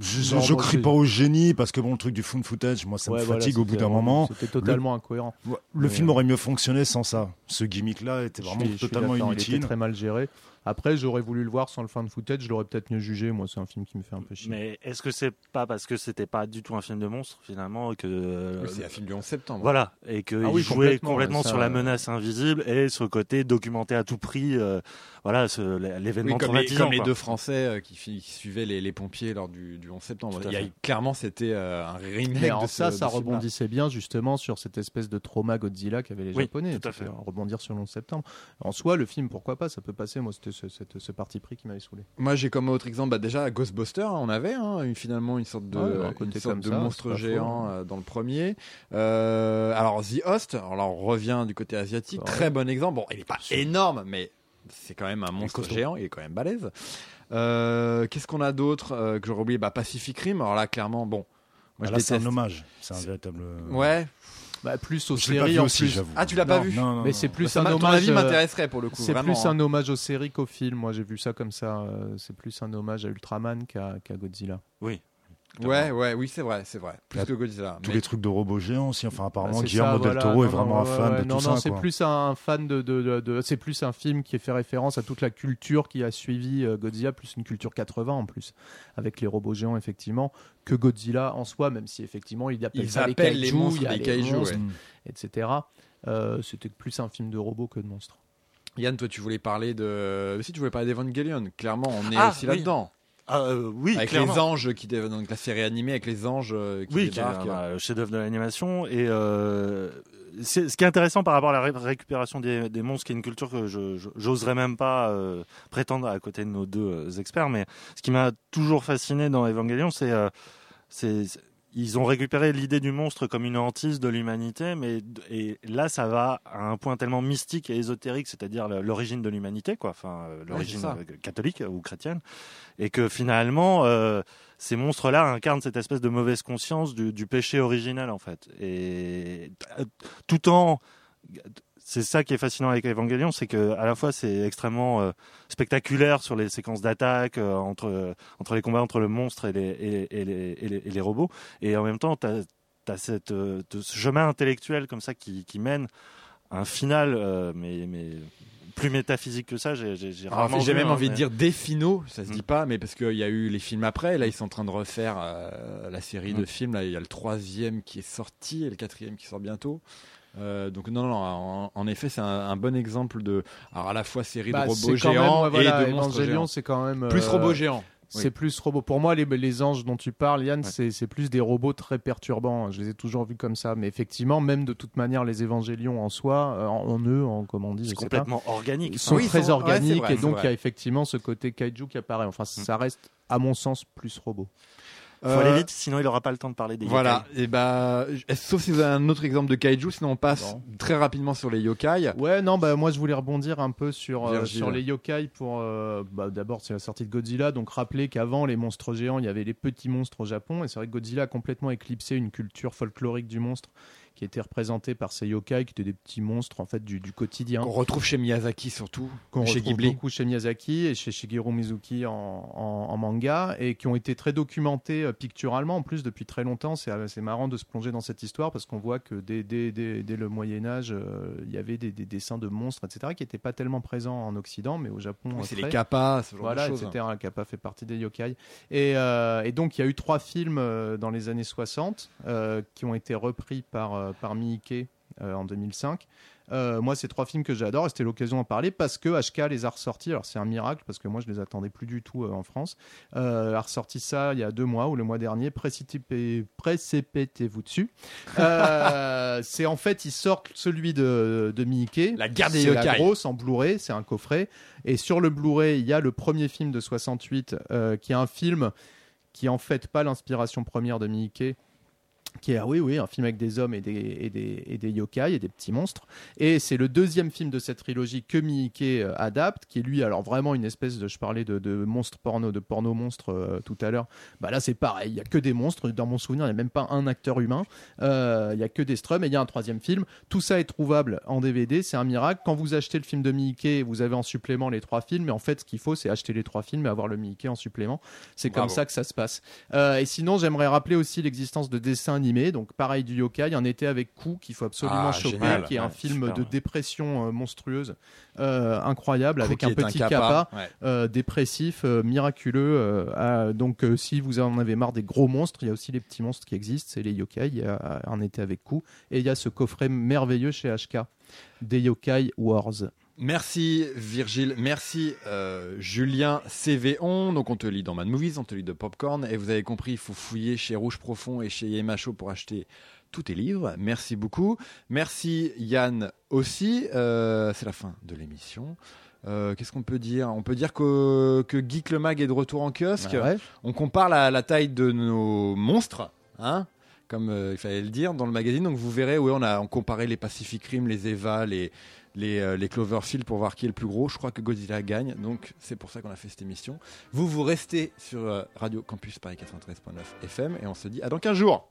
Je, moi, crie pas au génie parce que bon, le truc du found footage, moi, ça Ouais, me voilà, fatigue au bout d'un moment. C'était totalement incohérent. Le Mais, film euh, aurait mieux fonctionné sans ça. Ce gimmick-là était Je vraiment suis- je suis totalement d'accord, Il était inutile. très mal géré. Après, j'aurais voulu le voir sans le fan footage, je l'aurais peut-être mieux jugé. Moi, c'est un film qui me fait un peu chier. Mais est-ce que c'est pas parce que c'était pas du tout un film de monstre finalement que euh, c'est un film du 11 septembre. voilà et que Ah il oui, jouait complètement, complètement, ouais, ça, sur la menace invisible et sur le côté documenté à tout prix euh, voilà ce- Oui, l'événement comme les, comme les deux Français euh, qui, suivaient les, les pompiers lors du, du 11 septembre. Il y a, clairement, c'était euh, un remake Mais en de ça, ce- ça de ce film-là. rebondissait bien justement sur cette espèce de trauma Godzilla qu'avaient les Oui, Japonais. tout à fait. Rebondir sur le 11 septembre. En soi, le film, pourquoi pas, ça peut passer. Moi, c'était ce, parti pris qui m'avait saoulé. Moi, j'ai comme autre exemple, bah, déjà Ghostbusters, on avait hein, une- finalement une sorte de, Ouais, un côté une sorte comme de ça, monstre géant hein. euh, dans le premier. Euh, alors The Host, alors là on revient du côté asiatique, Ouais. très bon exemple. Bon, il est pas énorme, mais c'est quand même un monstre géant, il est quand même balèze. Euh, Qu'est-ce qu'on a d'autre euh, que j'aurais oublié? Bah, Pacific Rim, alors là clairement, bon. Moi, Ah, là, c'est un hommage. C'est un véritable. Ouais. Bah, plus aux Je séries vu en aussi, plus. j'avoue. Ah, tu l'as pas vu Non, non, Mais non. c'est plus un m'a- ton hommage. avis m'intéresserait pour le coup. C'est plus hein. un hommage aux séries qu'au film. Moi, j'ai vu ça comme ça. euh, c'est plus un hommage à Ultraman qu'à qu'à Godzilla. oui Ouais, ouais, oui, c'est vrai, c'est vrai. Plus Là, que Godzilla. Tous Mais- les trucs de robots géants aussi. Enfin, apparemment, Bah, c'est Guillermo del voilà. Toro est Non, vraiment non, un fan ouais, de non, tout non, ça. c'est quoi. plus un fan de, de, de- de- c'est plus un film qui fait référence à toute la culture qui a suivi euh, Godzilla, plus une culture 80 en plus, avec les robots géants effectivement, que Godzilla en soi, même si effectivement il appelle Ils ça les appellent les kaiju, monstres il y a des les kaiju, ouais. Etc. Euh, C'était plus un film de robots que de monstres. Yann, toi, tu voulais parler de. Si tu voulais parler d'Evangelion, clairement, on est Ah, aussi oui. là-dedans. Ah, euh, oui avec clairement. les anges qui donc la série animée avec les anges euh, qui oui, qui débarquent. un, un chef-d'œuvre de l'animation. Et euh, c'est- ce qui est intéressant par rapport à la ré- récupération des, des monstres, qui est une culture que j'oserais même pas euh, prétendre à côté de nos deux euh, experts. Mais ce qui m'a toujours fasciné dans Evangelion, euh, c'est- ils ont récupéré l'idée du monstre comme une hantise de l'humanité, mais et là ça va à un point tellement mystique et ésotérique, c'est-à-dire l'origine de l'humanité, quoi, enfin euh, l'origine euh, catholique ou chrétienne, et que finalement euh, ces monstres-là incarnent cette espèce de mauvaise conscience du, du péché originel en fait, et tout en c'est ça qui est fascinant avec Evangelion, c'est que à la fois c'est extrêmement euh, spectaculaire sur les séquences d'attaque euh, entre euh, entre les combats entre le monstre et les et, les, et les, robots, et en même temps t'as as cette ce chemin intellectuel comme ça qui, qui mène à un final, mais mais plus métaphysique que ça. J'ai rarement j'ai même hein, envie de dire des finaux, ça se Mm. dit pas, mais parce qu'il y a eu les films après. Là, ils sont en train de refaire euh, la série de Mm. films. Là, il y a le troisième qui est sorti et le quatrième qui sort bientôt. Euh, donc non, non, en, en effet, c'est un, un bon exemple de, alors à la fois série Bah, de robots même, géants ouais, voilà, et de monstres Evangelion, géants. c'est quand même Plus euh, robots géants. C'est Oui. plus robot. Pour moi, les, les anges dont tu parles, Yann, Ouais. c'est c'est plus des robots très perturbants. Je les ai toujours vus comme ça. Mais effectivement, même de toute manière, les évangélions en soi, euh, en, en eux, en comment on dit, c'est sais pas, complètement organique. ils sont Oui, très sont- ouais, c'est organiques vrai, et donc il y a effectivement ce côté kaiju qui apparaît. Enfin, ça reste, à mon sens, plus robot. Faut Euh, aller vite, sinon il aura pas le temps de parler des Voilà, yokai. et bah, sauf si vous avez un autre exemple de kaiju, sinon on passe très rapidement sur les yokai. Ouais, non, bah moi je voulais rebondir un peu sur, euh, sur les yokai pour. euh, bah, D'abord, c'est la sortie de Godzilla, donc rappeler qu'avant les monstres géants, il y avait les petits monstres au Japon, et c'est vrai que Godzilla a complètement éclipsé une culture folklorique du monstre qui était représentée par ces yokai, qui étaient des petits monstres en fait du, du quotidien. Qu'on retrouve chez Miyazaki surtout, qu'on retrouve Ghibli. beaucoup chez Miyazaki et chez Shigeru Mizuki en, en- en manga et qui ont été très documentés euh, picturalement en plus depuis très longtemps. C'est euh, c'est marrant de se plonger dans cette histoire parce qu'on voit que dès, dès- dès- dès le Moyen Âge, euh, il y avait des, des dessins de monstres, etc., qui n'étaient pas tellement présents en Occident, mais au Japon. Oui, c'est les kappas, ce genre Voilà, de choses. etc. Kappa fait partie des yokai. Et, euh, et donc, il y a eu trois films euh, dans les années 60 euh, qui ont été repris par, euh, par Miike euh, en 2005. Euh, moi, c'est trois films que j'adore et c'était l'occasion d'en parler parce que HK les a ressortis. Alors, c'est un miracle parce que moi, je les attendais plus du tout euh, en France. A ressorti ça il y a deux mois ou le mois dernier. Précipitez- Précipitez-vous dessus. C'est en fait, ils sortent celui de, de Miike. La guerre des C'est la yokai. grosse en Blu-ray, c'est un coffret. Et sur le Blu-ray, il y a le premier film de 68, euh, qui est un film qui en fait pas l'inspiration première de Miike, qui est, ah oui, oui, un film avec des hommes et des, et des, et des yokai et des petits monstres. Et c'est le deuxième film de cette trilogie que Miike euh, adapte, qui est lui, alors vraiment une espèce de, je parlais de, de monstre porno, de porno monstre euh, tout à l'heure. Bah là, c'est pareil, il y a que des monstres. Dans mon souvenir, il n'y a même pas un acteur humain. Euh, Il y a que des strums et il y a un troisième film. Tout ça est trouvable en DVD, c'est un miracle. Quand vous achetez le film de Miike, vous avez en supplément les trois films. Mais en fait, ce qu'il faut, c'est acheter les trois films et avoir le Miike en supplément. C'est comme ça que ça se passe. Euh, et sinon, j'aimerais rappeler aussi l'existence de dessins Donc, pareil du yokai, un été avec Coup qu'il faut absolument Ah, choper, génial. qui est un film super, de ouais. dépression euh, monstrueuse, euh, incroyable, avec un petit kappa. kappa Ouais. euh, dépressif, euh, miraculeux. donc, si vous en avez marre des gros monstres, il y a aussi les petits monstres qui existent, c'est les yokai. Il y a un été avec coup, et il y a ce coffret merveilleux chez HK, des yokai Wars. Merci Virgile, merci euh, Julien CVon. Donc on te lit dans Mad Movies, on te lit de Popcorn. Et vous avez compris, il faut fouiller chez Rouge Profond et chez Yemacho pour acheter tous tes livres. Merci beaucoup. Merci Yann aussi. Euh, C'est la fin de l'émission. Euh, Qu'est-ce qu'on peut dire? On peut dire que, que Geek le Mag est de retour en kiosque. Ah ouais. On compare la, la taille de nos monstres, hein comme euh, il fallait le dire dans le magazine. Donc vous verrez, oui, on a on comparé les Pacific Rim, les Eva, les les, euh, les Cloverfield pour voir qui est le plus gros. Je crois que Godzilla gagne, donc c'est pour ça qu'on a fait cette émission. Vous vous restez sur euh, Radio Campus Paris 93.9 FM et on se dit à dans 15 jours.